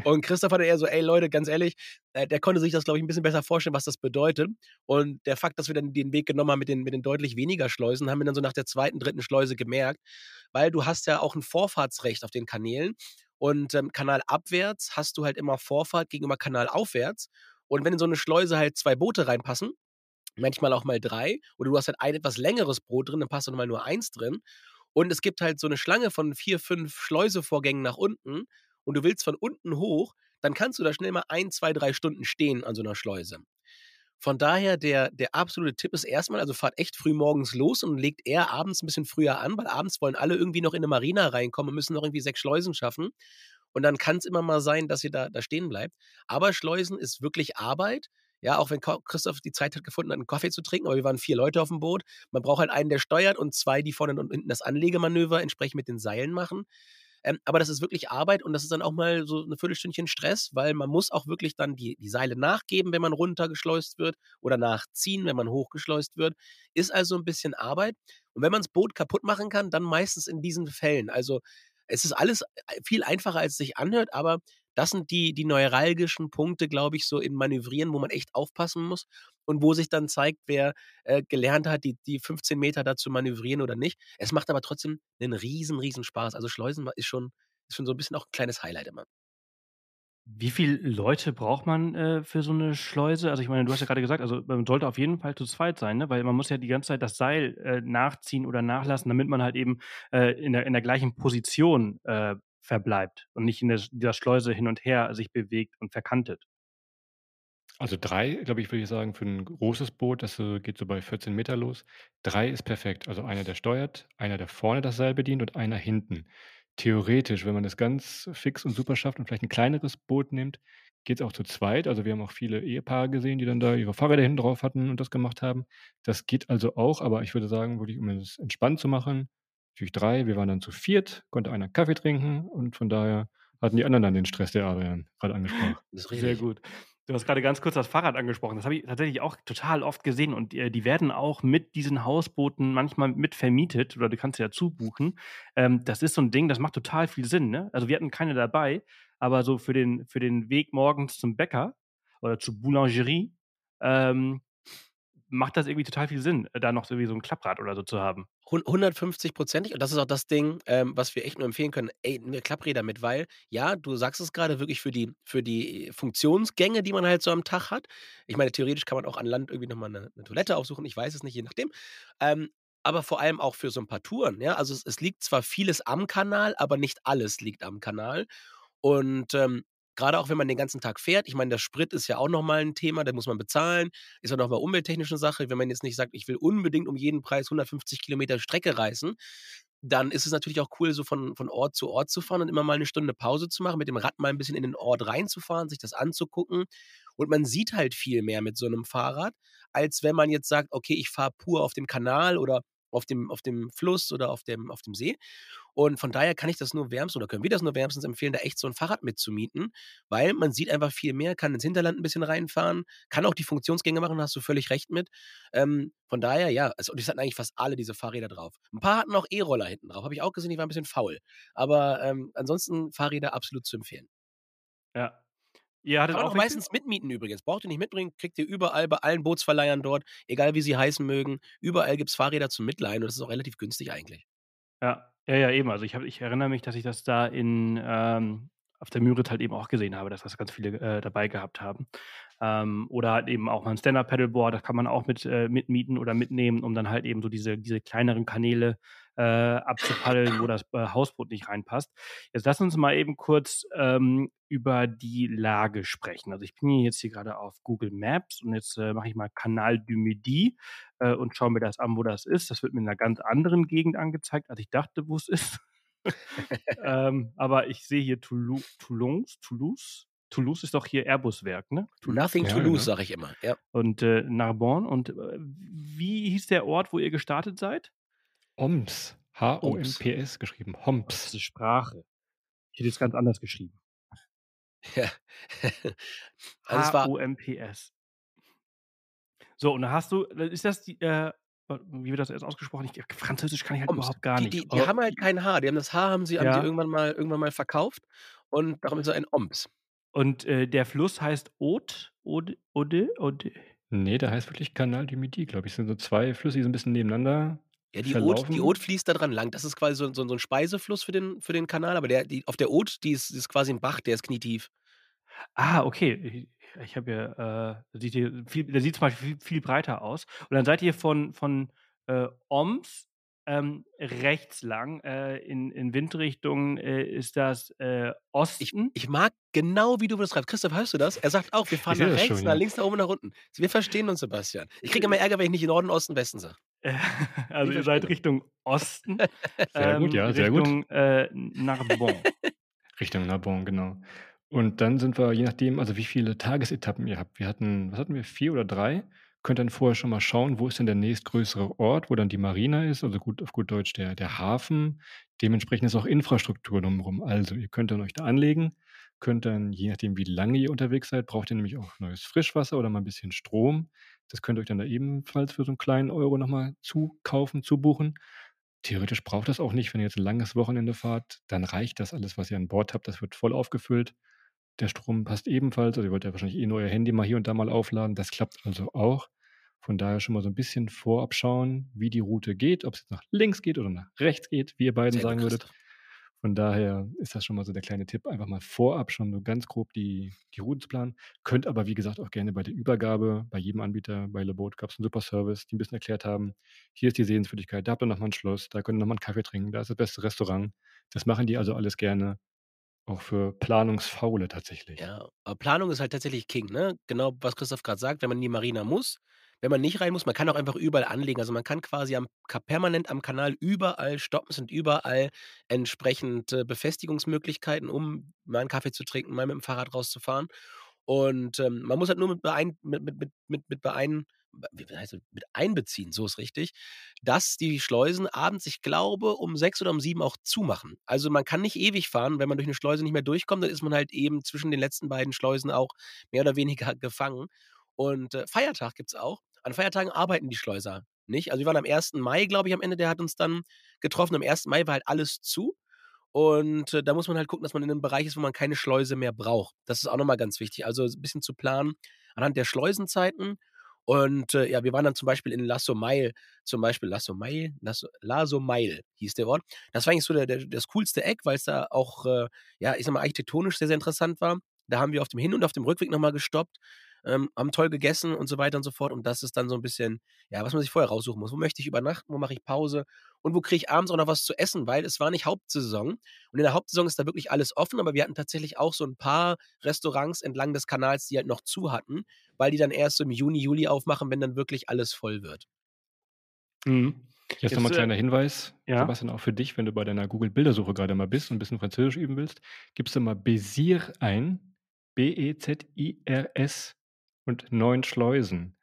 Und Christoph hatte eher so, ey Leute, ganz ehrlich, äh, der konnte sich das, glaube ich, ein bisschen besser vorstellen, was das bedeutet. Und der Fakt, dass wir dann den Weg genommen haben mit den, mit den deutlich weniger Schleusen, haben wir dann so nach der zweiten, dritten Schleuse gemerkt, weil du hast ja auch ein Vorfahrtsrecht auf den Kanälen. Und ähm, kanalabwärts hast du halt immer Vorfahrt gegenüber kanalaufwärts. Und wenn in so eine Schleuse halt zwei Boote reinpassen, manchmal auch mal drei, oder du hast halt ein etwas längeres Boot drin, dann passt dann mal nur eins drin. Und es gibt halt so eine Schlange von vier, fünf Schleusevorgängen nach unten und du willst von unten hoch, dann kannst du da schnell mal ein, zwei, drei Stunden stehen an so einer Schleuse. Von daher, der, der absolute Tipp ist erstmal, also fahrt echt früh morgens los und legt eher abends ein bisschen früher an, weil abends wollen alle irgendwie noch in eine Marina reinkommen und müssen noch irgendwie sechs Schleusen schaffen. Und dann kann es immer mal sein, dass ihr da, da stehen bleibt. Aber Schleusen ist wirklich Arbeit. Ja, auch wenn Christoph die Zeit hat gefunden, einen Kaffee zu trinken, aber wir waren vier Leute auf dem Boot. Man braucht halt einen, der steuert und zwei, die vorne und hinten das Anlegemanöver entsprechend mit den Seilen machen. Ähm, aber das ist wirklich Arbeit und das ist dann auch mal so eine Viertelstündchen Stress, weil man muss auch wirklich dann die, die Seile nachgeben, wenn man runtergeschleust wird oder nachziehen, wenn man hochgeschleust wird. Ist also ein bisschen Arbeit. Und wenn man das Boot kaputt machen kann, dann meistens in diesen Fällen. Also es ist alles äh, viel einfacher, als es sich anhört, aber das sind die, die neuralgischen Punkte, glaube ich, so in Manövrieren, wo man echt aufpassen muss und wo sich dann zeigt, wer äh, gelernt hat, die, die 15 Meter da zu manövrieren oder nicht. Es macht aber trotzdem einen riesen, riesen Spaß. Also Schleusen ist schon, ist schon so ein bisschen auch ein kleines Highlight immer. Wie viele Leute braucht man äh, für so eine Schleuse? Also ich meine, du hast ja gerade gesagt, also man sollte auf jeden Fall zu zweit sein, ne? weil man muss ja die ganze Zeit das Seil äh, nachziehen oder nachlassen, damit man halt eben äh, in, der, in der gleichen Position äh, verbleibt und nicht in der, dieser Schleuse hin und her sich bewegt und verkantet. Also drei, glaube ich, würde ich sagen, für ein großes Boot, das äh, geht so bei 14 Meter los. Drei ist perfekt. Also einer, der steuert, einer, der vorne das Seil bedient und einer hinten. Theoretisch, wenn man das ganz fix und super schafft und vielleicht ein kleineres Boot nimmt, geht es auch zu zweit. Also wir haben auch viele Ehepaare gesehen, die dann da ihre Fahrräder hinten drauf hatten und das gemacht haben. Das geht also auch, aber ich würde sagen, wirklich, um es entspannt zu machen, natürlich drei. Wir waren dann zu viert, konnte einer Kaffee trinken und von daher hatten die anderen dann den Stress, der Adrian gerade angesprochen. Das ist Sehr gut. Du hast gerade ganz kurz das Fahrrad angesprochen. Das habe ich tatsächlich auch total oft gesehen und äh, die werden auch mit diesen Hausbooten manchmal mit vermietet oder du kannst ja zubuchen. Ähm, das ist so ein Ding, das macht total viel Sinn. Ne? Also wir hatten keine dabei, aber so für den, für den Weg morgens zum Bäcker oder zur Boulangerie ähm, macht das irgendwie total viel Sinn, da noch irgendwie so ein Klapprad oder so zu haben. 150 prozentig. Und das ist auch das Ding, ähm, was wir echt nur empfehlen können. Ey, eine Klappräder mit, weil, ja, du sagst es gerade wirklich für die, für die Funktionsgänge, die man halt so am Tag hat. Ich meine, theoretisch kann man auch an Land irgendwie nochmal eine, eine Toilette aufsuchen. Ich weiß es nicht, je nachdem. Ähm, aber vor allem auch für so ein paar Touren. Ja? Also es, es liegt zwar vieles am Kanal, aber nicht alles liegt am Kanal. Und ähm, gerade auch wenn man den ganzen Tag fährt, ich meine, der Sprit ist ja auch nochmal ein Thema, den muss man bezahlen, ist auch nochmal umwelttechnische Sache. Wenn man jetzt nicht sagt, ich will unbedingt um jeden Preis 150 Kilometer Strecke reisen, dann ist es natürlich auch cool, so von, von Ort zu Ort zu fahren und immer mal eine Stunde Pause zu machen, mit dem Rad mal ein bisschen in den Ort reinzufahren, sich das anzugucken. Und man sieht halt viel mehr mit so einem Fahrrad, als wenn man jetzt sagt, okay, ich fahre pur auf dem Kanal oder auf dem, auf dem Fluss oder auf dem, auf dem See. Und von daher kann ich das nur wärmstens oder können wir das nur wärmstens empfehlen, da echt so ein Fahrrad mitzumieten, weil man sieht einfach viel mehr, kann ins Hinterland ein bisschen reinfahren, kann auch die Funktionsgänge machen, hast du völlig recht mit. Ähm, von daher, ja, also, und es hatten eigentlich fast alle diese Fahrräder drauf. Ein paar hatten auch E-Roller hinten drauf, habe ich auch gesehen, die waren ein bisschen faul. Aber ähm, ansonsten Fahrräder absolut zu empfehlen. Ja. Ihr hattet Kann auch auch meistens mitmieten übrigens. Braucht ihr nicht mitbringen, kriegt ihr überall bei allen Bootsverleihern dort, egal wie sie heißen mögen. Überall gibt es Fahrräder zum Mitleihen und das ist auch relativ günstig eigentlich. Ja, ja, ja, eben. Also ich, hab, ich erinnere mich, dass ich das da in, ähm, auf der Müritz halt eben auch gesehen habe, dass das ganz viele äh, dabei gehabt haben. Ähm, oder halt eben auch mal ein Stand-Up-Paddleboard, das kann man auch mit, äh, mitmieten oder mitnehmen, um dann halt eben so diese, diese kleineren Kanäle äh, abzupaddeln, wo das äh, Hausboot nicht reinpasst. Jetzt lass uns mal eben kurz ähm, über die Lage sprechen. Also ich bin hier jetzt hier gerade auf Google Maps und jetzt äh, mache ich mal Canal du Midi äh, und schaue mir das an, wo das ist. Das wird mir in einer ganz anderen Gegend angezeigt, als ich dachte, wo es ist. ähm, aber ich sehe hier Toulou Toulouse, Toulouse. Toulouse ist doch hier Airbus-Werk, ne? Nothing ja, Toulouse, genau. sage ich immer. Ja. Und äh, Narbonne. Und äh, wie hieß der Ort, wo ihr gestartet seid? Oms. H-O-M-P-S geschrieben. Homs. Das ist Sprache. Ich hätte es ganz anders geschrieben. Ja. also H-O-M-P-S. So, und da hast du, ist das die, äh, wie wird das jetzt ausgesprochen? Ich, Französisch kann ich halt Oms. überhaupt gar nicht. Die, die, die haben halt kein H. Die haben das H haben sie, ja. haben sie irgendwann mal irgendwann mal verkauft und darum ist so ein Oms. Und äh, der Fluss heißt Ode, Ode, Ode, Ode. Nee, der heißt wirklich Canal du Midi, glaube ich. Es sind so zwei Flüsse, die so ein bisschen nebeneinander ja, die Ode, die fließt da dran lang. Das ist quasi so, so, so ein Speisefluss für den, für den Kanal, aber der, die, auf der Ode, die ist, ist quasi ein Bach, der ist knietief. Ah, okay. Ich, ich habe ja, äh, sieht hier viel, der sieht zum Beispiel viel, viel, breiter aus. Und dann seid ihr von, von äh, Oms ähm, rechts lang, äh, in, in Windrichtung äh, ist das äh, Osten. Ich, ich, mag genau, wie du das schreibst. Christoph, hörst du das? Er sagt auch, wir fahren nach rechts, schon, nach ja. links, nach oben, nach unten. Wir verstehen uns, Sebastian. Ich kriege immer Ärger, wenn ich nicht Norden, Osten, Westen sage. also ihr seid Richtung Osten. Sehr ähm, gut, ja, sehr Richtung, gut. Äh, Narbonne. Richtung Narbonne, genau. Und dann sind wir, je nachdem, also wie viele Tagesetappen ihr habt. Wir hatten, was hatten wir, vier oder drei? Könnt dann vorher schon mal schauen, wo ist denn der nächstgrößere Ort, wo dann die Marina ist, also gut auf gut Deutsch der, der Hafen. Dementsprechend ist auch Infrastruktur drumherum. Also ihr könnt dann euch da anlegen, könnt dann, je nachdem, wie lange ihr unterwegs seid, braucht ihr nämlich auch neues Frischwasser oder mal ein bisschen Strom. Das könnt ihr euch dann da ebenfalls für so einen kleinen Euro nochmal zukaufen, zubuchen. Theoretisch braucht das auch nicht, wenn ihr jetzt ein langes Wochenende fahrt, dann reicht das alles, was ihr an Bord habt, das wird voll aufgefüllt. Der Strom passt ebenfalls, also ihr wollt ja wahrscheinlich eh nur euer Handy mal hier und da mal aufladen, das klappt also auch. Von daher schon mal so ein bisschen vorab schauen, wie die Route geht, ob es jetzt nach links geht oder nach rechts geht, wie ihr beiden Sehr sagen würdet. Von daher ist das schon mal so der kleine Tipp, einfach mal vorab schon so ganz grob die, die Route zu planen. Könnt aber, wie gesagt, auch gerne bei der Übergabe, bei jedem Anbieter, bei LeBoat gab es einen super Service, die ein bisschen erklärt haben, hier ist die Sehenswürdigkeit, da habt ihr nochmal ein Schloss, da könnt ihr nochmal einen Kaffee trinken, da ist das beste Restaurant. Das machen die also alles gerne. Auch für Planungsfaule tatsächlich. Ja, Planung ist halt tatsächlich King, ne? Genau, was Christoph gerade sagt, wenn man in die Marina muss, wenn man nicht rein muss, man kann auch einfach überall anlegen. Also man kann quasi am, permanent am Kanal überall stoppen, es sind überall entsprechend äh, Befestigungsmöglichkeiten, um mal einen Kaffee zu trinken, mal mit dem Fahrrad rauszufahren. Und ähm, man muss halt nur mit, beein, mit, mit, mit, mit, beein, mit einbeziehen, so ist richtig, dass die Schleusen abends, ich glaube, um sechs oder um sieben auch zumachen. Also man kann nicht ewig fahren, wenn man durch eine Schleuse nicht mehr durchkommt, dann ist man halt eben zwischen den letzten beiden Schleusen auch mehr oder weniger gefangen. Und äh, Feiertag gibt es auch. An Feiertagen arbeiten die Schleuser nicht. Also wir waren am 1. Mai, glaube ich, am Ende, der hat uns dann getroffen. Am 1. Mai war halt alles zu. Und äh, da muss man halt gucken, dass man in einem Bereich ist, wo man keine Schleuse mehr braucht. Das ist auch nochmal ganz wichtig. Also ein bisschen zu planen anhand der Schleusenzeiten. Und äh, ja, wir waren dann zum Beispiel in La Somail, zum Beispiel La Somail, La, Somail hieß der Ort. Das war eigentlich so der, der, das coolste Eck, weil es da auch, äh, ja, ich sag mal, architektonisch sehr, sehr interessant war. Da haben wir auf dem Hin- und auf dem Rückweg nochmal gestoppt ähm, haben toll gegessen und so weiter und so fort. Und das ist dann so ein bisschen, ja, was man sich vorher raussuchen muss. Wo möchte ich übernachten? Wo mache ich Pause? Und wo kriege ich abends auch noch was zu essen? Weil es war nicht Hauptsaison. Und in der Hauptsaison ist da wirklich alles offen, aber wir hatten tatsächlich auch so ein paar Restaurants entlang des Kanals, die halt noch zu hatten, weil die dann erst so im Juni, Juli aufmachen, wenn dann wirklich alles voll wird. Mhm. Jetzt nochmal ein äh, kleiner Hinweis, ja? Sebastian, auch für dich, wenn du bei deiner Google-Bildersuche gerade mal bist und ein bisschen Französisch üben willst, gibst du mal Bezir ein, B-E-Z-I-R-S und neun Schleusen.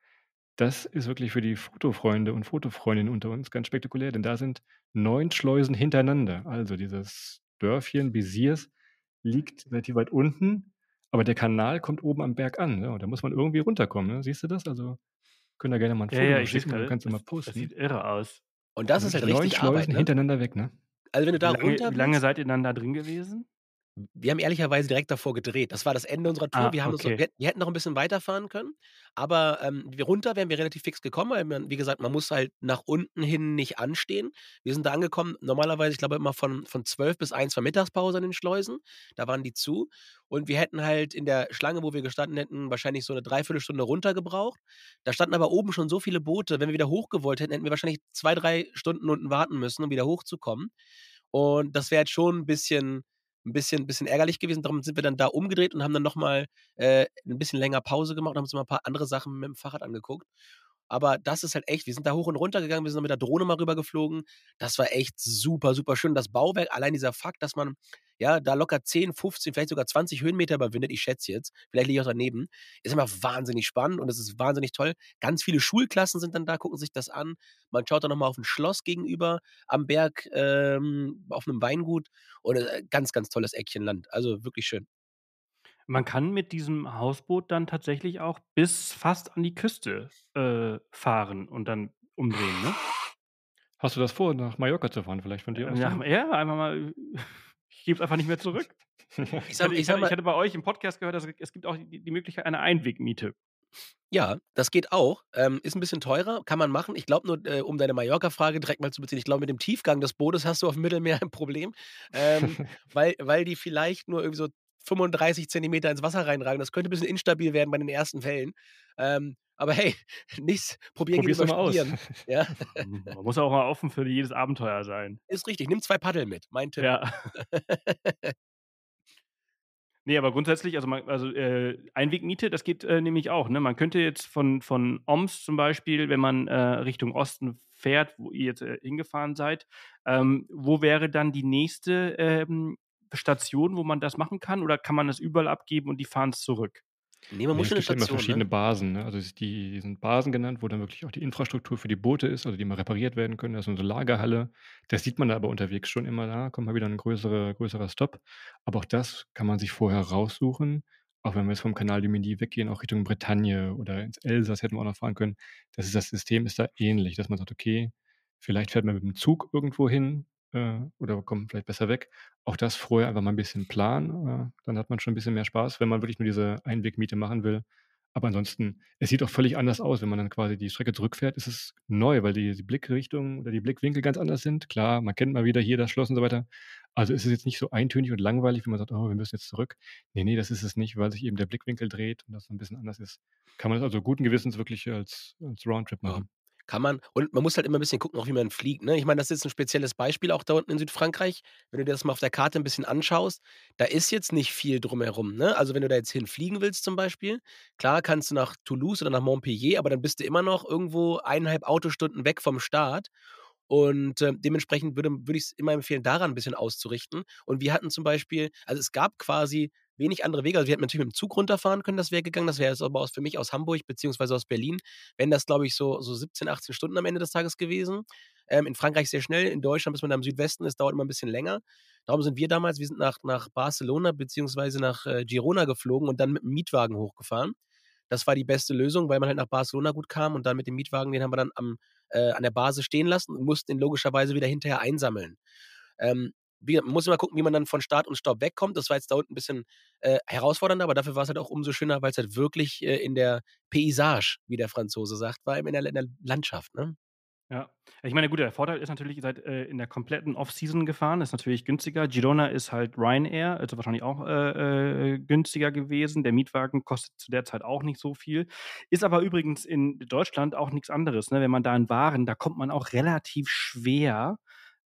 Das ist wirklich für die Fotofreunde und Fotofreundinnen unter uns ganz spektakulär, denn da sind neun Schleusen hintereinander. Also dieses Dörfchen Bisiers liegt relativ weit unten, aber der Kanal kommt oben am Berg an. Ne? Und da muss man irgendwie runterkommen. Ne? Siehst du das? Also können da gerne mal ein Foto ja, ja, schicken, du kannst du mal posten. Das sieht irre aus. Und das ist halt neun richtig Schleusen Arbeit, ne? hintereinander weg, ne? Also wenn du da wie lange, runter wie lange seid ihr dann da drin gewesen? Wir haben ehrlicherweise direkt davor gedreht. Das war das Ende unserer Tour. Ah, Wir haben uns okay. wir wir hätten noch 'n bisschen weiterfahren können, aber, ähm, wir runter wären wir relativ fix gekommen, weil man wie gesagt, man muss halt nach unten hin nicht anstehen. Wir sind da angekommen, normalerweise, ich glaube immer von von 12 bis 1 war Mittagspause an den Schleusen. Da waren die zu und wir hätten halt in der Schlange, wo wir gestanden hätten, wahrscheinlich so 'ne Dreiviertelstunde runter gebraucht. Da standen aber oben schon so viele Boote, wenn wir wieder hoch gewollt hätten, hätten wir wahrscheinlich 2, 3 Stunden unten warten müssen, um wieder hochzukommen. Und das wäre jetzt schon 'n bisschen 'n bisschen bisschen ärgerlich gewesen. Darum sind wir dann da umgedreht und haben dann noch mal, äh, 'n bisschen länger Pause gemacht und haben uns mal 'n paar andere Sachen mit'm Fahrrad angeguckt. Aber das ist halt echt wir sind da hoch und runter gegangen, wir sind mit der Drohne mal rüber geflogen. Das war echt super, super schön. Das Bauwerk, allein dieser Fakt, dass man, ja, da locker 10, 15, vielleicht sogar 20 Höhenmeter überwindet, ich schätze jetzt, vielleicht liege ich auch daneben, ist immer wahnsinnig spannend und es ist wahnsinnig toll. Ganz viele Schulklassen sind dann da, gucken sich das an. Man schaut dann noch mal auf 'n Schloss gegenüber am Berg, ähm, auf 'nem Weingut und, äh, ganz, ganz tolles Eckchen Land. Also, wirklich schön. Man kann mit diesem Hausboot dann tatsächlich auch bis fast an die Küste, äh, fahren und dann umdrehen, ne? Hast du das vor, nach Mallorca zu fahren vielleicht von dir aus Ja, ja, einfach mal ich gebe es einfach nicht mehr zurück. Ich hatte ich ich sage hatte ich hatte bei euch im Podcast gehört, dass es gibt auch die die Möglichkeit einer Einwegmiete. Ja, das geht auch. Ähm, ist 'n bisschen teurer, kann man machen. Ich glaube nur, äh, um deine Mallorca-Frage direkt mal zu beziehen, ich glaube, mit dem Tiefgang des Bootes hast du aufm Mittelmeer ein Problem, ähm, weil weil die vielleicht nur irgendwie so 35 Zentimeter ins Wasser reinragen. Das könnte 'n bisschen instabil werden bei den ersten Wellen. Ähm, aber hey, nichts probieren geht Probier's doch mal aus. studieren. Ja. Man muss auch mal offen für jedes Abenteuer sein. Ist richtig, nimm 2 Paddel mit, mein Tipp. Ja. Ne, aber grundsätzlich, also man also, äh, Einwegmiete, das geht, äh, nämlich auch, ne? Man könnte jetzt von von Oms zum Beispiel, wenn man, äh, Richtung Osten fährt, wo ihr jetzt, äh, hingefahren seid, ähm, wo wäre dann die nächste, ähm, Station, wo man das machen kann? Oder kann man das überall abgeben und die fahren's zurück? Ne, man Ne, muss es schon 'ne gibt ja immer Station, verschiedene ne? Basen, ne? Also, es die die sind Basen genannt, wo dann wirklich auch die Infrastruktur für die Boote ist, also die mal repariert werden können. Da ist 'ne Lagerhalle. Das sieht man da aber unterwegs schon immer, da kommt mal wieder 'n größere größerer Stopp. Aber auch das kann man sich vorher raussuchen. Auch wenn wir jetzt vom Canal du Midi weggehen, auch Richtung Bretagne oder ins Elsass hätten wir auch noch fahren können. Das ist das System ist da ähnlich, dass man sagt: „Okay, vielleicht fährt man mit'm Zug irgendwo hin, äh, oder kommt vielleicht besser weg.“ Auch das vorher einfach mal 'n bisschen planen, äh, dann hat man schon 'n bisschen mehr Spaß, wenn man wirklich nur diese Einwegmiete machen will. Aber ansonsten es sieht auch völlig anders aus, wenn man dann quasi die Strecke zurückfährt, ist es neu, weil die die Blickrichtung oder die Blickwinkel ganz anders sind. Klar, man kennt mal wieder hier das Schloss und so weiter. Also, ist es jetzt nicht so eintönig und langweilig, wie man sagt: „Oh, wir müssen jetzt zurück.“ Ne, ne, das ist es nicht, weil sich eben der Blickwinkel dreht und das 'n bisschen anders ist. Kann man das also guten Gewissens wirklich als als Roundtrip machen. Kann man. Und man muss halt immer 'n bisschen gucken, auch wie man fliegt, ne? Ich meine, das ist jetzt 'n spezielles Beispiel auch da unten in Südfrankreich. Wenn du dir das mal auf der Karte 'n bisschen anschaust, da ist jetzt nicht viel drumherum, ne? Also, wenn du da jetzt hinfliegen willst zum Beispiel, klar kannst du nach Toulouse oder nach Montpellier, aber dann bist du immer noch irgendwo 1,5 Autostunden weg vom Start. Und, ähm, dementsprechend würde würde ich's immer empfehlen, daran 'n bisschen auszurichten. Und wir hatten zum Beispiel also, es gab quasi wenig andere Wege. Also, wir hätten natürlich mit'm Zug runterfahren können, das wäre gegangen. Das wäre jetzt aber aus für mich aus Hamburg beziehungsweise aus Berlin, wären das, glaube ich, so so 17, 18 Stunden am Ende des Tages gewesen. Ähm, in Frankreich sehr schnell, in Deutschland, bis man da im Südwesten ist, dauert immer 'n bisschen länger. Darum sind wir damals wir sind nach nach Barcelona beziehungsweise nach, äh, Girona geflogen und dann mit'm Mietwagen hochgefahren. Das war die beste Lösung, weil man halt nach Barcelona gut kam und dann mit dem Mietwagen, den haben wir dann am äh, an der Basis stehen lassen und mussten ihn logischerweise wieder hinterher einsammeln. Ähm, wie muss immer gucken, wie man dann von Start und Stopp wegkommt. Das war jetzt da unten 'n bisschen, äh, herausfordernder, aber dafür war's halt auch umso schöner, weil's halt wirklich, äh, in der Paysage, wie der Franzose sagt, war in der in der Landschaft, ne? Ja. Ich meine, gut, der Vorteil ist natürlich, ihr seid, äh, in der kompletten Off-Season gefahren, ist natürlich günstiger. Girona ist halt Ryanair, also wahrscheinlich auch, äh, äh, günstiger gewesen. Der Mietwagen kostet zu der Zeit auch nicht so viel. Ist aber übrigens in Deutschland auch nix anderes, ne? Wenn man da in Waren da kommt man auch relativ schwer,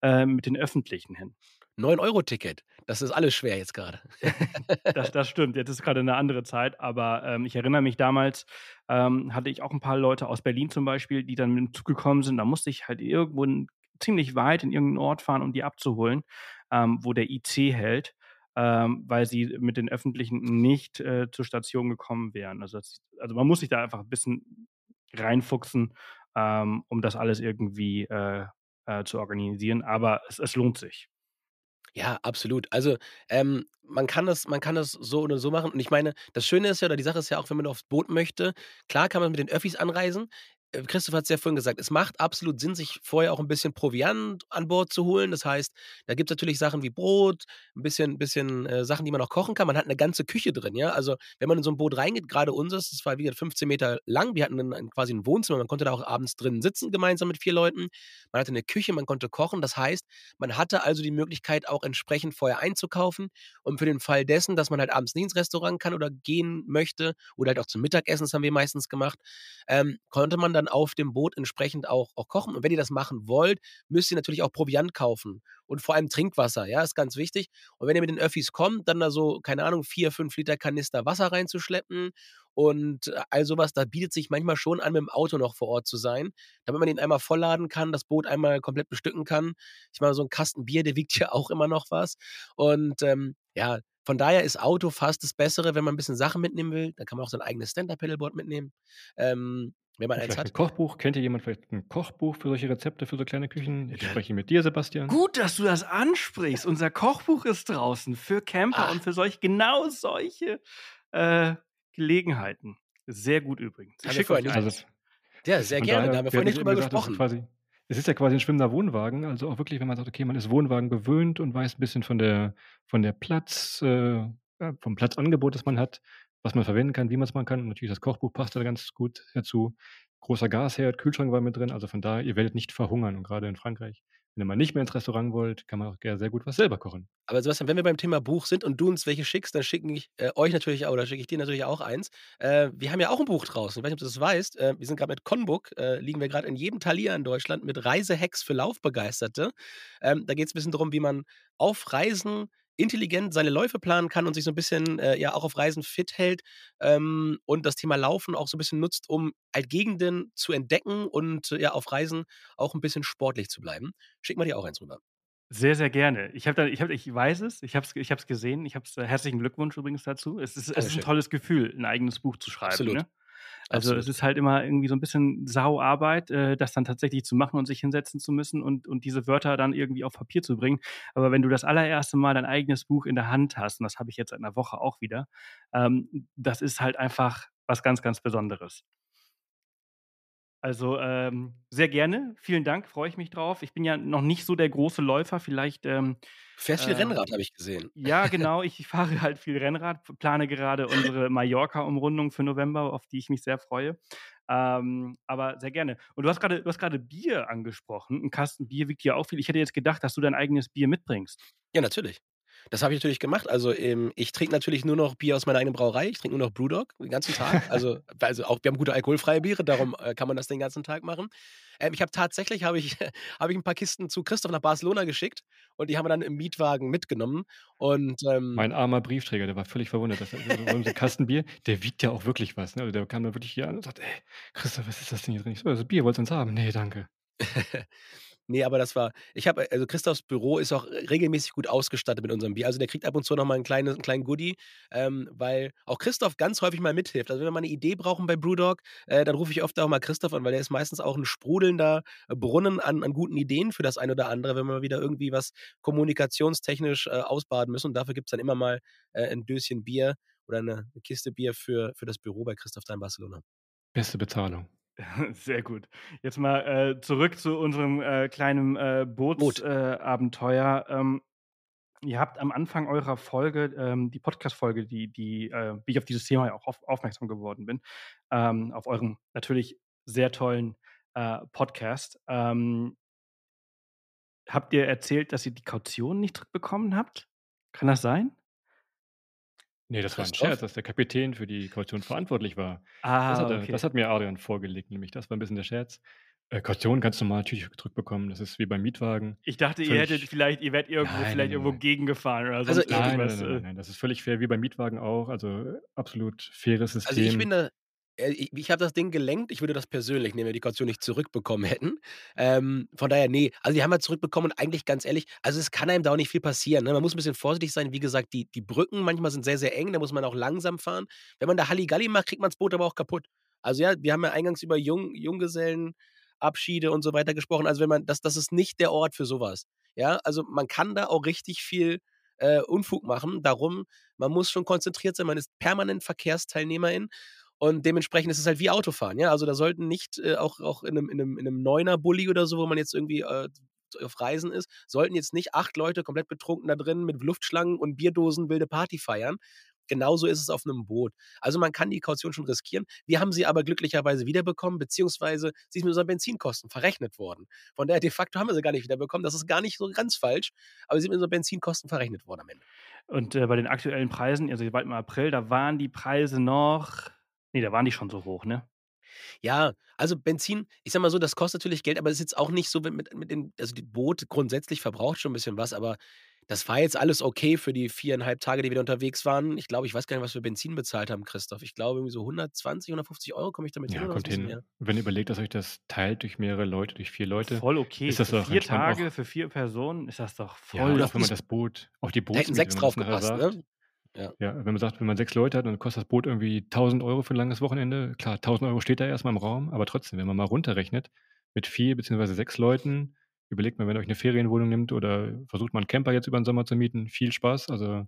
äh, mit den Öffentlichen hin. 9 €-Ticket, das ist alles schwer jetzt grade. Das das stimmt. Jetzt ist grade 'ne andere Zeit, aber, ähm, ich erinnere mich damals, ähm, hatte ich auch 'n paar Leute aus Berlin zum Beispiel, die dann mit'm Zug gekommen sind. Da musste ich halt irgendwo 'n ziemlich weit in irgend 'n Ort fahren, um die abzuholen, ähm, wo der IC hält, ähm, weil sie mit den Öffentlichen nicht, äh, zur Station gekommen wären. Also, das also, man muss sich da einfach 'n bisschen reinfuchsen, ähm, um das alles irgendwie, äh, äh, zu organisieren, aber es es lohnt sich. Ja, absolut. Also, ähm, man kann das man kann das so oder so machen. Und ich meine, das Schöne ist ja oder die Sache ist ja auch, wenn man aufs Boot möchte, klar kann man mit den Öffis anreisen. Äh, Christoph hat es ja vorhin gesagt, es macht absolut Sinn, sich vorher auch ein bisschen Proviant an Bord zu holen. Das heißt, da gibt es natürlich Sachen wie Brot, ein bisschen bisschen, äh, Sachen, die man auch kochen kann. Man hat eine ganze Küche drin, ja? Also, wenn man in so ein Boot reingeht, gerade unseres, das war wie gesagt 15 Meter lang. Wir hatten 'nen quasi ein Wohnzimmer, man konnte da auch abends drin sitzen gemeinsam mit vier Leuten. Man hatte eine Küche, man konnte kochen. Das heißt, man hatte also die Möglichkeit, auch entsprechend vorher einzukaufen, um für den Fall dessen, dass man halt abends nicht ins Restaurant kann oder gehen möchte oder halt auch zum Mittagessen, das haben wir meistens gemacht, ähm, konnte man dann auf dem Boot entsprechend auch, auch kochen. Und wenn ihr das machen wollt, müsst ihr natürlich auch Proviant kaufen und vor allem Trinkwasser, ja, ist ganz wichtig. Und wenn ihr mit den Öffis kommt, dann da so, keine Ahnung, vier, fünf Liter Kanister Wasser reinzuschleppen und äh, all sowas, da bietet sich manchmal schon an, mit dem Auto noch vor Ort zu sein, damit man den einmal vollladen kann, das Boot einmal komplett bestücken kann. Ich meine, so ein Kasten Bier, der wiegt ja auch immer noch was. Und ähm, ja, von daher ist Auto fast das Bessere, wenn man ein bisschen Sachen mitnehmen will. Da kann man auch sein eigenes Stand-Up-Pedalboard mitnehmen. Ähm, wenn man eins hat. Ein Kochbuch, kennt ihr jemand vielleicht ein Kochbuch für solche Rezepte für so kleine Küchen? Ich spreche mit dir, Sebastian. Gut, dass du das ansprichst. Unser Kochbuch ist draußen für Camper Ach. und für solche, genau solche äh, Gelegenheiten. Sehr gut übrigens. Ich schicke euch also, Ja, sehr gerne. Da haben wir vorhin nicht drüber gesprochen. Quasi, es ist ja quasi ein schwimmender Wohnwagen. Also auch wirklich, wenn man sagt, okay, man ist Wohnwagen gewöhnt und weiß ein bisschen von der, von der Platz, äh, vom Platzangebot, das man hat, was man verwenden kann, wie man es machen kann. Und natürlich das Kochbuch passt da ganz gut dazu. Großer Gasherd, Kühlschrank war mit drin. Also von daher, ihr werdet nicht verhungern. Und gerade in Frankreich, wenn ihr mal nicht mehr ins Restaurant wollt, kann man auch sehr gut was selber kochen. Aber Sebastian, wenn wir beim Thema Buch sind und du uns welche schickst, dann schicke ich äh, euch natürlich auch, oder schicke ich dir natürlich auch eins. Äh, wir haben ja auch ein Buch draußen. Ich weiß nicht, ob du das weißt. Äh, wir sind gerade mit Conbook, äh, liegen wir gerade in jedem Talier in Deutschland mit Reisehacks für Laufbegeisterte. Ähm, da geht es ein bisschen darum, wie man auf Reisen intelligent seine Läufe planen kann und sich so ein bisschen äh, ja auch auf Reisen fit hält ähm, und das Thema Laufen auch so ein bisschen nutzt, um halt Gegenden zu entdecken und äh, ja auf Reisen auch ein bisschen sportlich zu bleiben. Schick mal dir auch eins rüber. Sehr, sehr gerne. Ich, hab ich, hab, ich weiß es, ich habe es ich gesehen. Ich hab's, äh, herzlichen Glückwunsch übrigens dazu. Es ist, es ist ein tolles Gefühl, ein eigenes Buch zu schreiben. Absolut. Ne? Also Absolut. es ist halt immer irgendwie so ein bisschen Sauarbeit, äh, das dann tatsächlich zu machen und sich hinsetzen zu müssen und, und diese Wörter dann irgendwie auf Papier zu bringen. Aber wenn du das allererste Mal dein eigenes Buch in der Hand hast, und das habe ich jetzt in einer Woche auch wieder, ähm, das ist halt einfach was ganz, ganz Besonderes. Also ähm, sehr gerne. Vielen Dank, freue ich mich drauf. Ich bin ja noch nicht so der große Läufer. Vielleicht. Ähm, Fährst viel äh, Rennrad, habe ich gesehen. Ja, genau. Ich fahre halt viel Rennrad, plane gerade unsere Mallorca-Umrundung für November, auf die ich mich sehr freue. Ähm, aber sehr gerne. Und du hast gerade, du hast gerade Bier angesprochen. Ein Kasten Bier wiegt ja auch viel. Ich hätte jetzt gedacht, dass du dein eigenes Bier mitbringst. Ja, natürlich. Das habe ich natürlich gemacht. Also, ähm, ich trinke natürlich nur noch Bier aus meiner eigenen Brauerei. Ich trinke nur noch Brewdog den ganzen Tag. Also, also auch wir haben gute alkoholfreie Biere, darum äh, kann man das den ganzen Tag machen. Ähm, ich habe tatsächlich habe ich, hab ich ein paar Kisten zu Christoph nach Barcelona geschickt und die haben wir dann im Mietwagen mitgenommen. Und, ähm, mein armer Briefträger, der war völlig verwundert. Dass, also, so Kasten Bier, der wiegt ja auch wirklich was. Ne? Also der kam dann wirklich hier an und sagt, ey, Christoph, was ist das denn hier drin? Ich so, das Bier wolltest du uns haben? Nee, danke. Nee, aber das war ich habe also Christophs Büro ist auch regelmäßig gut ausgestattet mit unserem Bier. Also, der kriegt ab und zu noch mal 'n kleines 'n kleinen Goodie, ähm, weil auch Christoph ganz häufig mal mithilft. Also, wenn wir mal 'ne Idee brauchen bei Brewdog, äh, dann rufe ich oft auch mal Christoph an, weil der ist meistens auch 'n sprudelnder äh, Brunnen an an guten Ideen für das ein oder andere, wenn wir wieder irgendwie was kommunikationstechnisch, äh, ausbaden müssen. Und dafür gibt's dann immer mal, äh, 'n Döschen Bier oder 'ne 'ne Kiste Bier für für das Büro bei Christoph da in Barcelona. Beste Bezahlung. Sehr gut. Jetzt mal äh, zurück zu unserem äh, kleinen äh, Bootsabenteuer. Boot. ähm, ihr habt am Anfang eurer Folge, ähm, die Podcast-Folge, die, die, äh, wie ich auf dieses Thema ja auch auf, aufmerksam geworden bin, ähm, auf eurem natürlich sehr tollen äh, Podcast, ähm, habt ihr erzählt, dass ihr die Kaution nicht zurückbekommen habt? Kann das sein? Nee, das war ein Scherz, dass der Kapitän für die Kaution verantwortlich war. Ah, Das hat okay. das hat mir Adrian vorgelegt, nämlich das war ein bisschen der Scherz. Äh, Kaution kannst du normal natürlich zurückbekommen. Das ist wie beim Mietwagen. Ich dachte, ihr hättet vielleicht ihr wärt irgendwo Nein, vielleicht nein, irgendwo nein. gegengefahren oder Also, sonst ich- Nein, nein, irgendwas. nein, nein, äh. nein, das ist völlig fair, wie beim Mietwagen auch. Also äh, absolut faires Also, ich System. bin da ich ich habe das Ding gelenkt. Ich würde das persönlich nehmen, wenn wir die Kaution nicht zurückbekommen hätten. Ähm, von daher, nee. Also, die haben wir zurückbekommen und eigentlich ganz ehrlich, also, es kann einem da auch nicht viel passieren, ne? Man muss ein bisschen vorsichtig sein. Wie gesagt, die die Brücken manchmal sind sehr, sehr eng, da muss man auch langsam fahren. Wenn man da Halligalli macht, kriegt man das Boot aber auch kaputt. Also, ja, wir haben ja eingangs über Jung Junggesellenabschiede und so weiter gesprochen. Also, wenn man das das ist nicht der Ort für sowas. Ja, also, man kann da auch richtig viel, äh, Unfug machen. Darum, man muss schon konzentriert sein. Man ist permanent Verkehrsteilnehmerin Und dementsprechend ist es halt wie Autofahren, ja. Also da sollten nicht äh, auch, auch in einem, in einem, in einem Neuner-Bulli oder so, wo man jetzt irgendwie äh, auf Reisen ist, sollten jetzt nicht acht Leute komplett betrunken da drin mit Luftschlangen und Bierdosen wilde Party feiern. Genauso ist es auf einem Boot. Also man kann die Kaution schon riskieren. Wir haben sie aber glücklicherweise wiederbekommen, beziehungsweise sie ist mit unseren Benzinkosten verrechnet worden. Von daher de facto haben wir sie gar nicht wiederbekommen. Das ist gar nicht so ganz falsch, aber sie sind mit unseren Benzinkosten verrechnet worden am Ende. Und äh, bei den aktuellen Preisen, also bald im April, da waren die Preise noch, nee, da waren die schon so hoch, ne? Ja, also Benzin, ich sag mal so, das kostet natürlich Geld, aber es ist jetzt auch nicht so mit, mit dem, also die Boot grundsätzlich verbraucht schon ein bisschen was, aber das war jetzt alles okay für die viereinhalb Tage, die wir da unterwegs waren. Ich glaube, ich weiß gar nicht, was wir Benzin bezahlt haben, Christoph. Ich glaube, irgendwie so 120, 150 Euro komme ich damit Ja, hin. kommt hin. Wenn ihr überlegt, dass euch das teilt durch mehrere Leute, durch vier Leute, Voll okay. ist das für doch vier Tage, auch. für vier Personen ist das doch Ja, voll. auch wenn man das Boot, auch die Da hätten sechs das draufgepasst, ne? Ja, wenn man sagt, wenn man sechs Leute hat, dann kostet das Boot irgendwie 1000 Euro für ein langes Wochenende. Klar, 1000 Euro steht da erstmal im Raum, aber trotzdem, wenn man mal runterrechnet, mit vier beziehungsweise sechs Leuten, überlegt man, wenn ihr euch eine Ferienwohnung nimmt oder versucht mal einen Camper jetzt über den Sommer zu mieten, viel Spaß. Also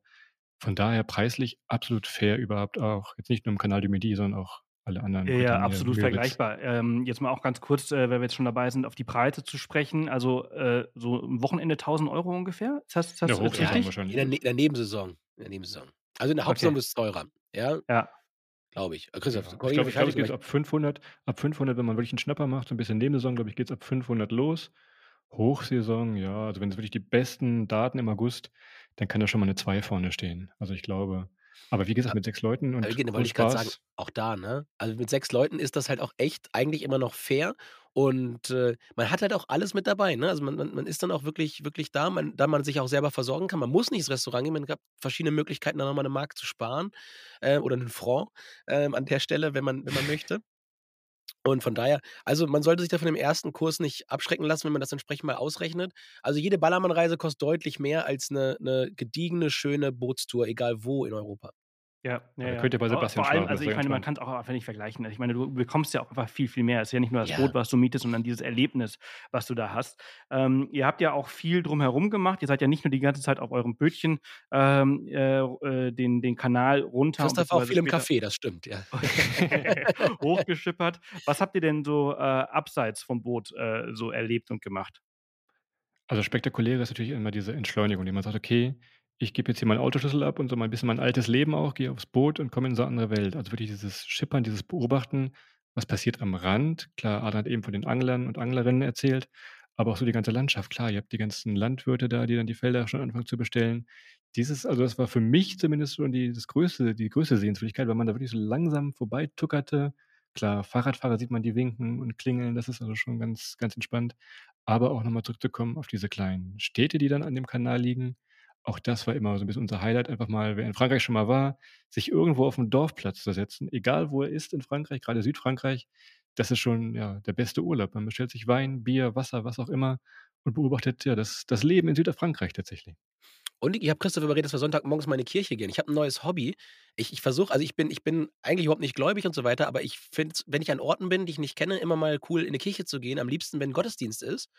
von daher preislich absolut fair überhaupt auch. Jetzt nicht nur im Kanal du Midi, sondern auch alle anderen. Ja, ja, Bretagne, absolut Müritz. vergleichbar. Ähm, jetzt mal auch ganz kurz, äh, weil wir jetzt schon dabei sind, auf die Preise zu sprechen. Also äh, so am Wochenende 1000 Euro ungefähr? Das, ist das Ja, richtig? wahrscheinlich. In der, Ne- in der Nebensaison. In der Nebensaison. Also in der Hauptsaison Okay. ist es teurer. Ja, Ja. glaube ich. Äh, Christoph, Ja, ich korrigiere glaube, ich glaub, es geht ab 500, ab 500, wenn man wirklich einen Schnapper macht, so ein bisschen Nebensaison, glaube ich, geht es ab 500 los. Hochsaison, ja, also wenn es wirklich die besten Daten im August, dann kann da schon mal eine 2 vorne stehen. Also ich glaube, aber wie gesagt, mit sechs Leuten und Aber genau, wollte ich gerade sagen, auch da, ne? Also mit sechs Leuten ist das halt auch echt eigentlich immer noch fair. Und äh, man hat halt auch alles mit dabei, ne? Also man, man, man ist dann auch wirklich, wirklich da, man, da man sich auch selber versorgen kann. Man muss nicht ins Restaurant gehen, man hat verschiedene Möglichkeiten, da nochmal eine Mark zu sparen äh, oder einen Franc ähm, an der Stelle, wenn man, wenn man möchte. Und von daher, also man sollte sich da von dem ersten Kurs nicht abschrecken lassen, wenn man das entsprechend mal ausrechnet. Also jede Ballermann-Reise kostet deutlich mehr als eine, eine gediegene, schöne Bootstour, egal wo in Europa. Ja, Ja, ja, könnt ihr bei Sebastian vor allem, also ich meine, man kann es auch einfach nicht vergleichen. Also ich meine, du bekommst ja auch einfach viel, viel mehr. Es ist ja nicht nur das Ja. Boot, was du mietest, sondern dieses Erlebnis, was du da hast. Ähm, ihr habt ja auch viel drumherum gemacht. Ihr seid ja nicht nur die ganze Zeit auf eurem Bötchen ähm, äh, äh, den, den Kanal runter. Christoph auch viel im Café, das stimmt, ja. hochgeschippert. Was habt ihr denn so äh, abseits vom Boot äh, so erlebt und gemacht? Also spektakulär ist natürlich immer diese Entschleunigung, die man sagt, okay, ich gebe jetzt hier meinen Autoschlüssel ab und so mal ein bisschen mein altes Leben auch, gehe aufs Boot und komme in so eine andere Welt. Also wirklich dieses Schippern, dieses Beobachten, was passiert am Rand. Klar, Adrian hat eben von den Anglern und Anglerinnen erzählt, aber auch so die ganze Landschaft. Klar, ihr habt die ganzen Landwirte da, die dann die Felder schon anfangen zu bestellen. Dieses, also das war für mich zumindest schon die, das größte, die größte Sehenswürdigkeit, weil man da wirklich so langsam vorbeituckerte. Klar, Fahrradfahrer sieht man, die winken und klingeln, das ist also schon ganz, ganz entspannt. Aber auch nochmal zurückzukommen auf diese kleinen Städte, die dann an dem Kanal liegen. Auch das war immer so ein bisschen unser Highlight, einfach mal, wer in Frankreich schon mal war, sich irgendwo auf einen Dorfplatz zu setzen, egal wo er ist in Frankreich, gerade Südfrankreich, das ist schon ja, der beste Urlaub. Man bestellt sich Wein, Bier, Wasser, was auch immer und beobachtet ja das, das Leben in Südfrankreich tatsächlich. Und ich habe Christoph überredet, dass wir Sonntagmorgens mal in die Kirche gehen. Ich habe ein neues Hobby. Ich, ich versuche, also ich bin, ich bin eigentlich überhaupt nicht gläubig und so weiter, aber ich finde, wenn ich an Orten bin, die ich nicht kenne, immer mal cool in die Kirche zu gehen. Am liebsten, wenn Gottesdienst ist.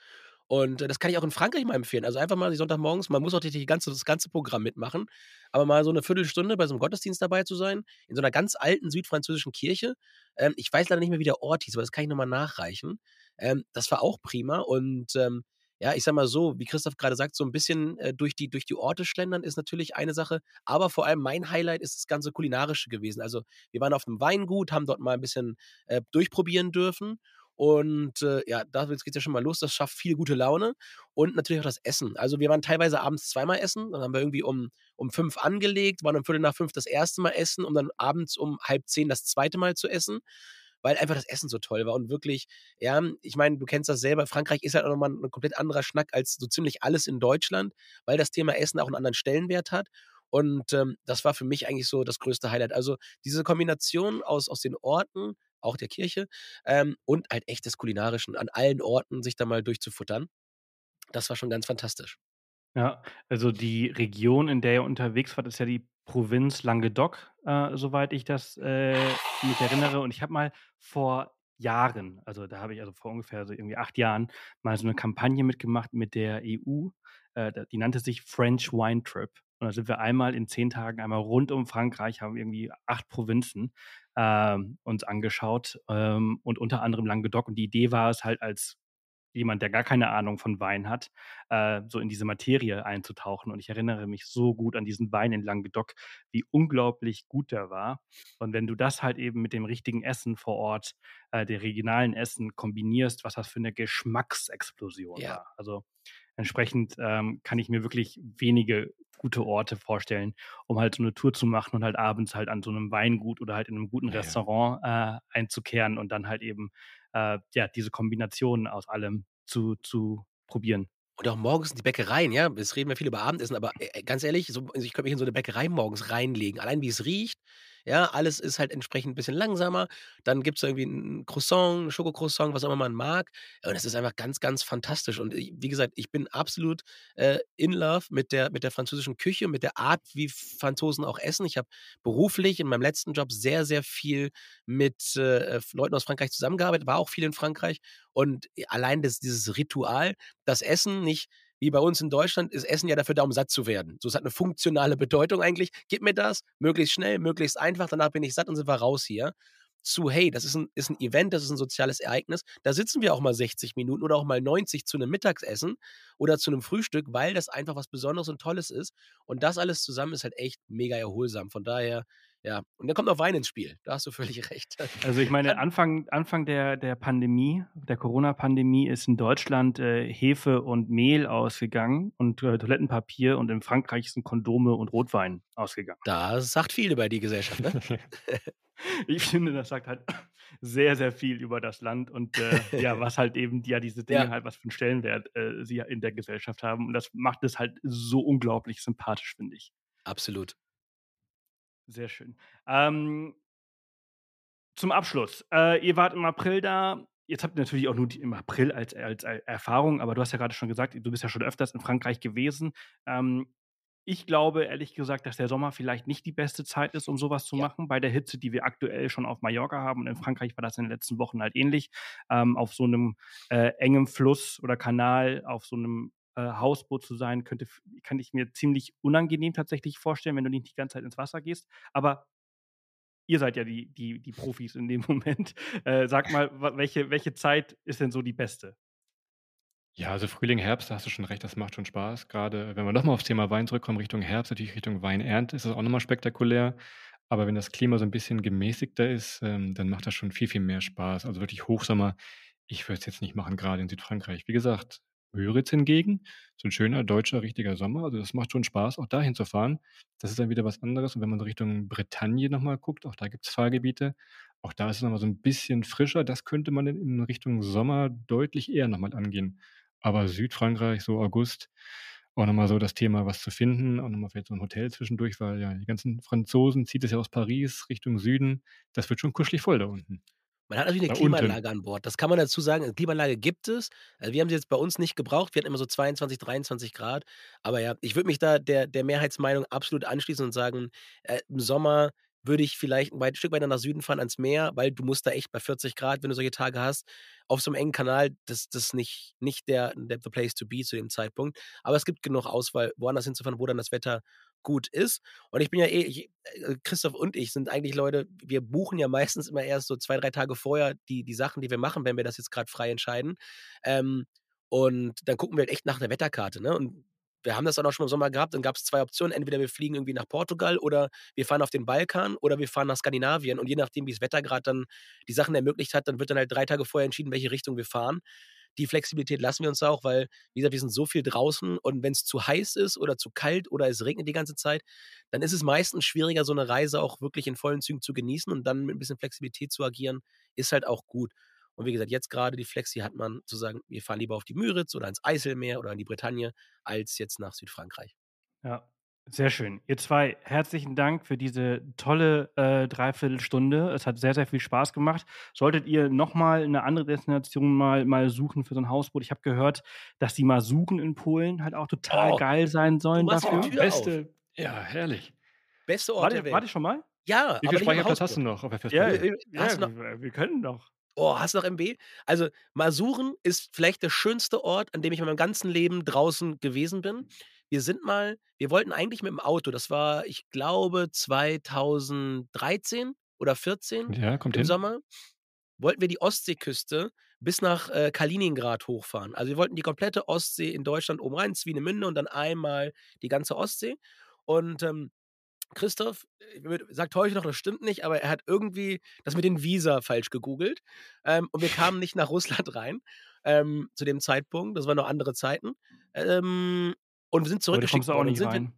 Und das kann ich auch in Frankreich mal empfehlen. Also einfach mal die Sonntagmorgens, man muss auch die ganze, das ganze Programm mitmachen, aber mal so eine Viertelstunde bei so einem Gottesdienst dabei zu sein, in so einer ganz alten südfranzösischen Kirche. Ähm, ich weiß leider nicht mehr, wie der Ort hieß, aber das kann ich nochmal nachreichen. Ähm, das war auch prima und ähm, ja, ich sag mal so, wie Christoph gerade sagt, so ein bisschen äh, durch, die, durch die Orte schlendern ist natürlich eine Sache, aber vor allem mein Highlight ist das ganze Kulinarische gewesen. Also wir waren auf einem Weingut, haben dort mal ein bisschen äh, durchprobieren dürfen und äh, ja, da geht es ja schon mal los, das schafft viel gute Laune und natürlich auch das Essen. Also wir waren teilweise abends zweimal essen, dann haben wir irgendwie um, um fünf angelegt, waren um Viertel nach fünf das erste Mal essen, um dann abends um halb zehn das zweite Mal zu essen weil einfach das Essen so toll war und wirklich, ja, ich meine, du kennst das selber, Frankreich ist halt auch nochmal ein komplett anderer Schnack als so ziemlich alles in Deutschland, weil das Thema Essen auch einen anderen Stellenwert hat. Und ähm, das war für mich eigentlich so das größte Highlight. Also diese Kombination aus, aus den Orten, auch der Kirche, ähm, und halt echtes Kulinarischen an allen Orten sich da mal durchzufuttern, das war schon ganz fantastisch. Ja, also die Region, in der ihr unterwegs wart, ist ja die Provinz Languedoc, äh, soweit ich das äh, mich erinnere. Und ich habe mal vor Jahren, also da habe ich also vor ungefähr so irgendwie acht Jahren, mal so eine Kampagne mitgemacht mit der EU. Äh, die nannte sich French Wine Trip. Und da sind wir einmal in zehn Tagen einmal rund um Frankreich, haben irgendwie acht Provinzen ähm, uns angeschaut ähm, und unter anderem Languedoc. Und die Idee war es halt als jemand, der gar keine Ahnung von Wein hat, äh, so in diese Materie einzutauchen. Und ich erinnere mich so gut an diesen Wein in Languedoc, wie unglaublich gut der war. Und wenn du das halt eben mit dem richtigen Essen vor Ort, äh, der regionalen Essen kombinierst, was das für eine Geschmacksexplosion ja. war. Also entsprechend ähm, kann ich mir wirklich wenige gute Orte vorstellen, um halt so eine Tour zu machen und halt abends halt an so einem Weingut oder halt in einem guten ja, Restaurant äh, einzukehren und dann halt eben äh, ja, diese Kombination aus allem zu, zu probieren. Und auch morgens in die Bäckereien, ja. Jetzt reden wir viel über Abendessen, aber äh, ganz ehrlich, so, also ich könnte mich in so eine Bäckerei morgens reinlegen. Allein wie es riecht, ja, alles ist halt entsprechend ein bisschen langsamer. Dann gibt es irgendwie ein Croissant, ein Schokocroissant, was auch immer man mag. Und es ist einfach ganz, ganz fantastisch. Und wie gesagt, ich bin absolut äh, in love mit der, mit der französischen Küche, mit der Art, wie Franzosen auch essen. Ich habe beruflich in meinem letzten Job sehr, sehr viel mit äh, Leuten aus Frankreich zusammengearbeitet, war auch viel in Frankreich. Und allein das, dieses Ritual, das Essen nicht wie bei uns in Deutschland ist Essen ja dafür da, um satt zu werden. So, es hat eine funktionale Bedeutung eigentlich. Gib mir das, möglichst schnell, möglichst einfach, danach bin ich satt und sind wir raus hier. Zu, hey, das ist ein, ist ein Event, das ist ein soziales Ereignis. Da sitzen wir auch mal 60 Minuten oder auch mal 90 zu einem Mittagsessen oder zu einem Frühstück, weil das einfach was Besonderes und Tolles ist. Und das alles zusammen ist halt echt mega erholsam. Von daher, ja, und dann kommt noch Wein ins Spiel. Da hast du völlig recht. Also ich meine, Anfang, Anfang der, der Pandemie, der Corona-Pandemie, ist in Deutschland äh, Hefe und Mehl ausgegangen und äh, Toilettenpapier und in Frankreich sind Kondome und Rotwein ausgegangen. Das sagt viel über die Gesellschaft, ne? ich finde, das sagt halt sehr, sehr viel über das Land und äh, ja, was halt eben, ja, diese Dinge ja. halt, was für einen Stellenwert äh, sie in der Gesellschaft haben. Und das macht es halt so unglaublich sympathisch, finde ich. Absolut. Sehr schön. Ähm, zum Abschluss. Äh, ihr wart im April da. Jetzt habt ihr natürlich auch nur die, im April als, als, als, Erfahrung, aber du hast ja gerade schon gesagt, du bist ja schon öfters in Frankreich gewesen. Ähm, ich glaube ehrlich gesagt, dass der Sommer vielleicht nicht die beste Zeit ist, um sowas zu ja. machen, bei der Hitze, die wir aktuell schon auf Mallorca haben. Und in Frankreich war das in den letzten Wochen halt ähnlich. Ähm, auf so einem äh, engen Fluss oder Kanal, auf so einem äh, Hausboot zu sein, könnte, kann ich mir ziemlich unangenehm tatsächlich vorstellen, wenn du nicht die ganze Zeit ins Wasser gehst. Aber ihr seid ja die, die, die Profis in dem Moment. Äh, sag mal, welche, welche Zeit ist denn so die beste? Ja, also Frühling, Herbst, da hast du schon recht, das macht schon Spaß. Gerade wenn wir nochmal aufs Thema Wein zurückkommen, Richtung Herbst, natürlich Richtung Weinernte, ist das auch nochmal spektakulär. Aber wenn das Klima so ein bisschen gemäßigter ist, ähm, dann macht das schon viel, viel mehr Spaß. Also wirklich Hochsommer, ich würde es jetzt nicht machen, gerade in Südfrankreich. Wie gesagt, Müritz hingegen, so ein schöner deutscher richtiger Sommer, also das macht schon Spaß, auch dahin zu fahren. Das ist dann wieder was anderes. Und wenn man Richtung Bretagne nochmal guckt, auch da gibt es Fahrgebiete, auch da ist es nochmal so ein bisschen frischer. Das könnte man in Richtung Sommer deutlich eher nochmal angehen. Aber Südfrankreich, so August, auch nochmal so das Thema, was zu finden, auch nochmal vielleicht so ein Hotel zwischendurch, weil ja die ganzen Franzosen zieht es ja aus Paris Richtung Süden. Das wird schon kuschelig voll da unten. Man hat natürlich eine Da unten. Klimaanlage an Bord. Das kann man dazu sagen. Eine Klimaanlage gibt es. Also wir haben sie jetzt bei uns nicht gebraucht. Wir hatten immer so 22, 23 Grad. Aber ja, ich würde mich da der, der Mehrheitsmeinung absolut anschließen und sagen, äh, im Sommer würde ich vielleicht ein Stück weiter nach Süden fahren ans Meer, weil du musst da echt bei 40 Grad, wenn du solche Tage hast, auf so einem engen Kanal, das ist nicht, nicht der, der the place to be zu dem Zeitpunkt. Aber es gibt genug Auswahl, woanders hinzufahren, wo dann das Wetter gut ist. Und ich bin ja eh, ich, äh, Christoph und ich sind eigentlich Leute, wir buchen ja meistens immer erst so zwei, drei Tage vorher die, die Sachen, die wir machen, wenn wir das jetzt gerade frei entscheiden. Ähm, und dann gucken wir halt echt nach der Wetterkarte. Ne? Und wir haben das auch schon im Sommer gehabt, dann gab es zwei Optionen. Entweder wir fliegen irgendwie nach Portugal oder wir fahren auf den Balkan oder wir fahren nach Skandinavien. Und je nachdem, wie das Wetter gerade dann die Sachen ermöglicht hat, dann wird dann halt drei Tage vorher entschieden, welche Richtung wir fahren die Flexibilität lassen wir uns auch, weil, wie gesagt, wir sind so viel draußen und wenn es zu heiß ist oder zu kalt oder es regnet die ganze Zeit, dann ist es meistens schwieriger, so eine Reise auch wirklich in vollen Zügen zu genießen und dann mit ein bisschen Flexibilität zu agieren, ist halt auch gut. Und wie gesagt, jetzt gerade die Flexi hat man zu sagen, wir fahren lieber auf die Müritz oder ins Eiselmeer oder in die Bretagne, als jetzt nach Südfrankreich. Ja, sehr schön. Ihr zwei, herzlichen Dank für diese tolle äh, Dreiviertelstunde. Es hat sehr, sehr viel Spaß gemacht. Solltet ihr nochmal eine andere Destination mal, mal suchen für so ein Hausboot? Ich habe gehört, dass die mal suchen in Polen halt auch total oh, geil sein sollen dafür. Beste, auf. ja, herrlich. Beste Ort warte, der Welt. Warte schon mal? Ja, Wie viel Speicherplatz hast du noch auf der Ja, ja, ja noch? wir können noch. Oh, hast du noch MB? Also, Masuren ist vielleicht der schönste Ort, an dem ich in meinem ganzen Leben draußen gewesen bin. Wir sind mal wir wollten eigentlich mit dem Auto, das war, ich glaube, 2013 oder 14 Ja, kommt im hin. Sommer, wollten wir die Ostseeküste bis nach, äh, Kaliningrad hochfahren. Also, wir wollten die komplette Ostsee in Deutschland oben rein, Swinemünde und dann einmal die ganze Ostsee. Und, ähm, Christoph, äh, sagt heute noch, das stimmt nicht, aber er hat irgendwie das mit den Visa falsch gegoogelt, ähm, und wir kamen nicht nach Russland rein, ähm, zu dem Zeitpunkt. Das waren noch andere Zeiten. Ähm, und wir sind zurückgeschickt auch worden und nicht rein.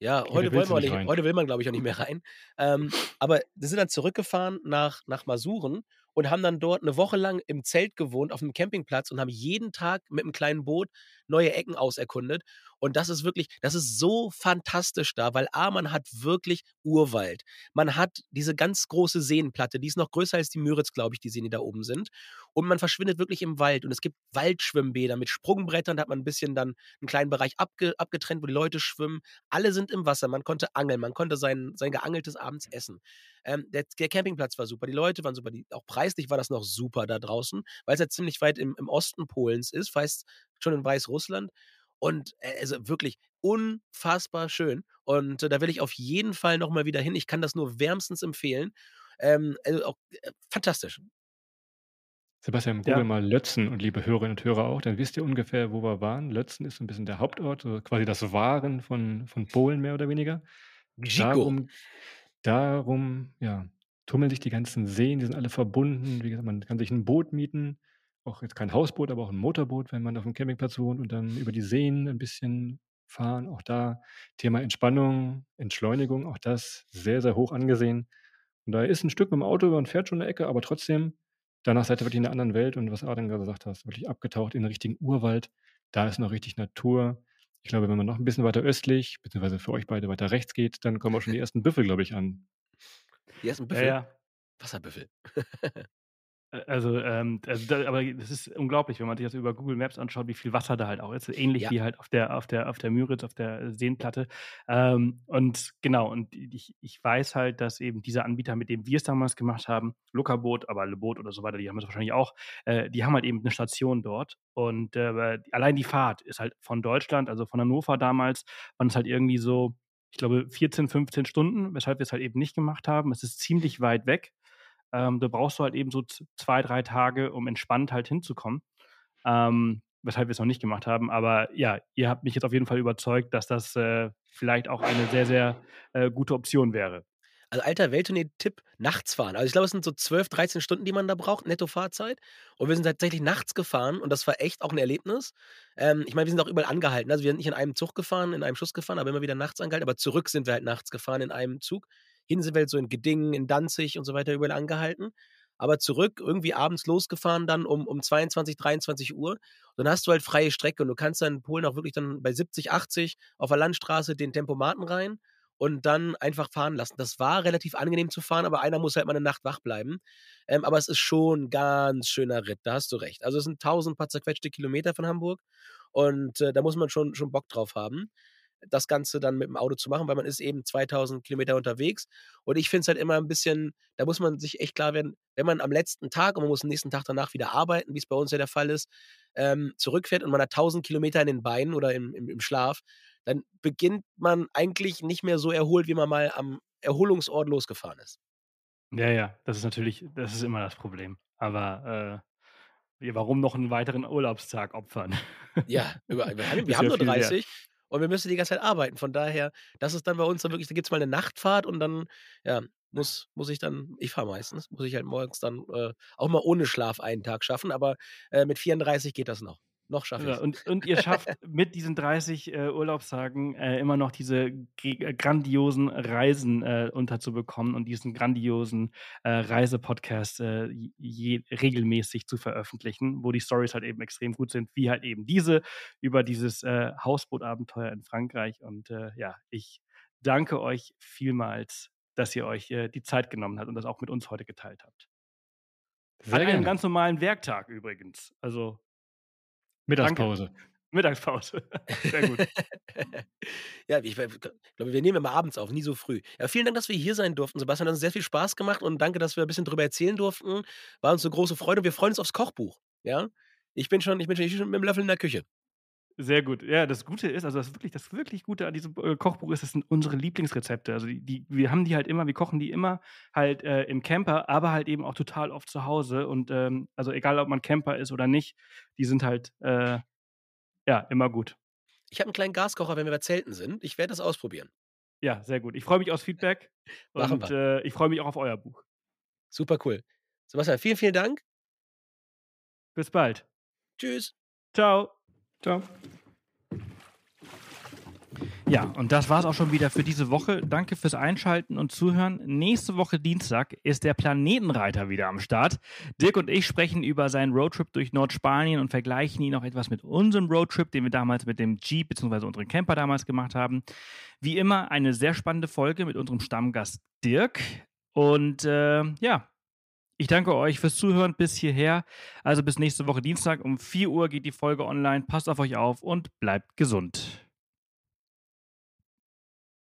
ja, Heute heute wollen wir auch nicht nicht rein. heute will man, glaube ich, auch nicht mehr rein. Ähm, aber wir sind dann zurückgefahren nach nach Masuren und haben dann dort 'ne Woche lang im Zelt gewohnt auf 'nem Campingplatz und haben jeden Tag mit 'm kleinen Boot neue Ecken auserkundet. Und das ist wirklich das ist so fantastisch da, weil A, man hat wirklich Urwald. Man hat diese ganz große Seenplatte, die ist noch größer als die Müritz, glaube ich, die Seen, die da oben sind. Und man verschwindet wirklich im Wald und es gibt Waldschwimmbäder mit Sprungbrettern, da hat man 'n bisschen dann 'n kleinen Bereich abge abgetrennt, wo die Leute schwimmen. Alle sind im Wasser, man konnte angeln, man konnte sein sein Geangeltes abends essen. Ähm, der der Campingplatz war super, die Leute waren super, die auch preislich war das noch super da draußen, weil's ja ziemlich weit im im Osten Polens ist, fast schon in Weißrussland. Und, äh, also wirklich unfassbar schön. Und, äh, da will ich auf jeden Fall noch mal wieder hin. Ich kann das nur wärmstens empfehlen. Ähm, also auch, äh, fantastisch. Sebastian, Ja. google mal Lötzen und liebe Hörerinnen und Hörer auch, dann wisst ihr ungefähr, wo wir waren. Lötzen ist so 'n bisschen der Hauptort, so quasi das Waren von von Polen mehr oder weniger. Bzigo. Darum darum, ja, tummeln sich die ganzen Seen, die sind alle verbunden. Wie gesagt, man kann sich 'n Boot mieten, auch jetzt kein Hausboot, aber auch 'n Motorboot, wenn man auf'm Campingplatz wohnt und dann über die Seen 'n bisschen fahren. Auch da Thema Entspannung, Entschleunigung, auch das sehr, sehr hoch angesehen. Und da ist 'n Stück mit'm Auto, man fährt schon 'ne Ecke, aber trotzdem, danach seid ihr wirklich in 'ner anderen Welt und was Adrian grade gesagt hast, wirklich abgetaucht in 'n richtigen Urwald. Da ist noch richtig Natur. Ich glaube, wenn man noch 'n bisschen weiter östlich, beziehungsweise für euch beide weiter rechts geht, dann kommen auch schon die ersten Büffel, glaube ich, an. Die ersten Ja, Büffel? ja. Wasserbüffel. Äh, also, ähm, also da aber das ist unglaublich, wenn man sich das über Google Maps anschaut, wie viel Wasser da halt auch ist. Ähnlich Ja. wie halt auf der auf der auf der Müritz, auf der Seenplatte. Ähm, und genau, und ich ich weiß halt, dass eben diese Anbieter, mit denen wir es damals gemacht haben, Lokaboot, aber Le Boot oder so weiter, die haben das wahrscheinlich auch, äh, die haben halt eben 'ne Station dort. Und, äh, allein die Fahrt ist halt von Deutschland, also von Hannover damals, waren es halt irgendwie so, ich glaube, 14, 15 Stunden, weshalb wir es halt eben nicht gemacht haben. Es ist ziemlich weit weg. Ähm, da brauchst du halt eben so z 2, 3 Tage, um entspannt halt hinzukommen, ähm, weshalb wir es noch nicht gemacht haben. Aber ja, ihr habt mich jetzt auf jeden Fall überzeugt, dass das, äh, vielleicht auch eine sehr, sehr, äh, gute Option wäre. Also, alter Welttournee-Tipp, nachts fahren. Also, ich glaube, es sind so 12, 13 Stunden, die man da braucht, Netto-Fahrzeit. Und wir sind tatsächlich nachts gefahren und das war echt auch 'n Erlebnis. Ähm, ich meine, wir sind auch überall angehalten. Also, wir sind nicht in einem Zug gefahren, in einem Schuss gefahren, aber immer wieder nachts angehalten. Aber zurück sind wir halt nachts gefahren in einem Zug. Hin sind wir halt so in Gedingen, in Danzig und so weiter überall angehalten. Aber zurück irgendwie abends losgefahren dann um um 22:00, 23:00. Dann hast du halt freie Strecke und du kannst dann in Polen auch wirklich dann bei 70, 80 auf der Landstraße den Tempomaten rein und dann einfach fahren lassen. Das war relativ angenehm zu fahren, aber einer muss halt mal 'ne Nacht wach bleiben. Ähm, aber es ist schon 'n ganz schöner Ritt, da hast du recht. Also, es sind 1.000 paar zerquetschte Kilometer von Hamburg und, äh, da muss man schon schon Bock drauf haben, das Ganze dann mit'm Auto zu machen, weil man ist eben 2.000 Kilometer unterwegs. Und ich finde es halt immer 'n bisschen da muss man sich echt klar werden, wenn man am letzten Tag und man muss am nächsten Tag danach wieder arbeiten, wie's bei uns ja der Fall ist, ähm, zurückfährt und man hat 1.000 Kilometer in den Beinen oder im im im Schlaf, dann beginnt man eigentlich nicht mehr so erholt, wie man mal am Erholungsort losgefahren ist. Ja, ja, das ist natürlich das ist immer das Problem. Aber, äh, warum noch 'n weiteren Urlaubstag opfern? Ja, überall. Wir haben wir haben nur viel wert. 30 und wir müssen die ganze Zeit arbeiten. Von daher, das ist dann bei uns dann wirklich da gibt's mal 'ne Nachtfahrt und dann, ja, muss muss ich dann ich fahre meistens, muss ich halt morgens dann, äh, auch mal ohne Schlaf einen Tag schaffen, aber, äh, mit 34 geht das noch. Noch schaffe Ja, ich's. und und ihr schafft mit diesen 30, äh, Urlaubstagen, äh, immer noch diese äh, grandiosen Reisen, äh, unterzubekommen und diesen grandiosen, äh, Reisepodcast, äh, regelmäßig zu veröffentlichen, wo die Storys halt eben extrem gut sind, wie halt eben diese über dieses, äh, Hausbootabenteuer in Frankreich. Und, ja, ich danke euch vielmals, dass ihr euch, die Zeit genommen habt und das auch mit uns heute geteilt habt. Sehr An einem gerne. ganz normalen Werktag übrigens. Also Mittagspause. Danke. Mittagspause. Sehr gut. Ja, ich glaube, wir nehmen immer abends auf, nie so früh. Ja, vielen Dank, dass wir hier sein durften, Sebastian. Hat uns sehr viel Spaß gemacht und danke, dass wir 'n bisschen drüber erzählen durften. War uns 'ne große Freude. Wir freuen uns aufs Kochbuch, ja? Ich bin schon ich bin schon ich bin schon mit dem Löffel in der Küche. Sehr gut. Ja, das Gute ist, also das wirklich, das wirklich Gute an diesem äh, Kochbuch ist, das sind unsere Lieblingsrezepte. Also die, die, wir haben die halt immer, wir kochen die immer halt äh, im Camper, aber halt eben auch total oft zu Hause. Und ähm, also egal, ob man Camper ist oder nicht, die sind halt äh, ja immer gut. Ich habe einen kleinen Gaskocher, wenn wir bei Zelten sind. Ich werde das ausprobieren. Ja, sehr gut. Ich freue mich aufs Feedback Machen und wir. äh, ich freue mich auch auf euer Buch. Super cool. Sebastian, vielen, vielen Dank. Bis bald. Tschüss. Ciao. Ciao. Ja, und das war's auch schon wieder für diese Woche. Danke fürs Einschalten und Zuhören. Nächste Woche Dienstag ist der Planetenreiter wieder am Start. Dirk und ich sprechen über seinen Roadtrip durch Nordspanien und vergleichen ihn auch etwas mit unserem Roadtrip, den wir damals mit dem Jeep bzw. unseren Camper damals gemacht haben. Wie immer eine sehr spannende Folge mit unserem Stammgast Dirk. Und äh, ja, ich danke euch fürs Zuhören bis hierher. Also bis nächste Woche Dienstag um 4 Uhr geht die Folge online. Passt auf euch auf und bleibt gesund.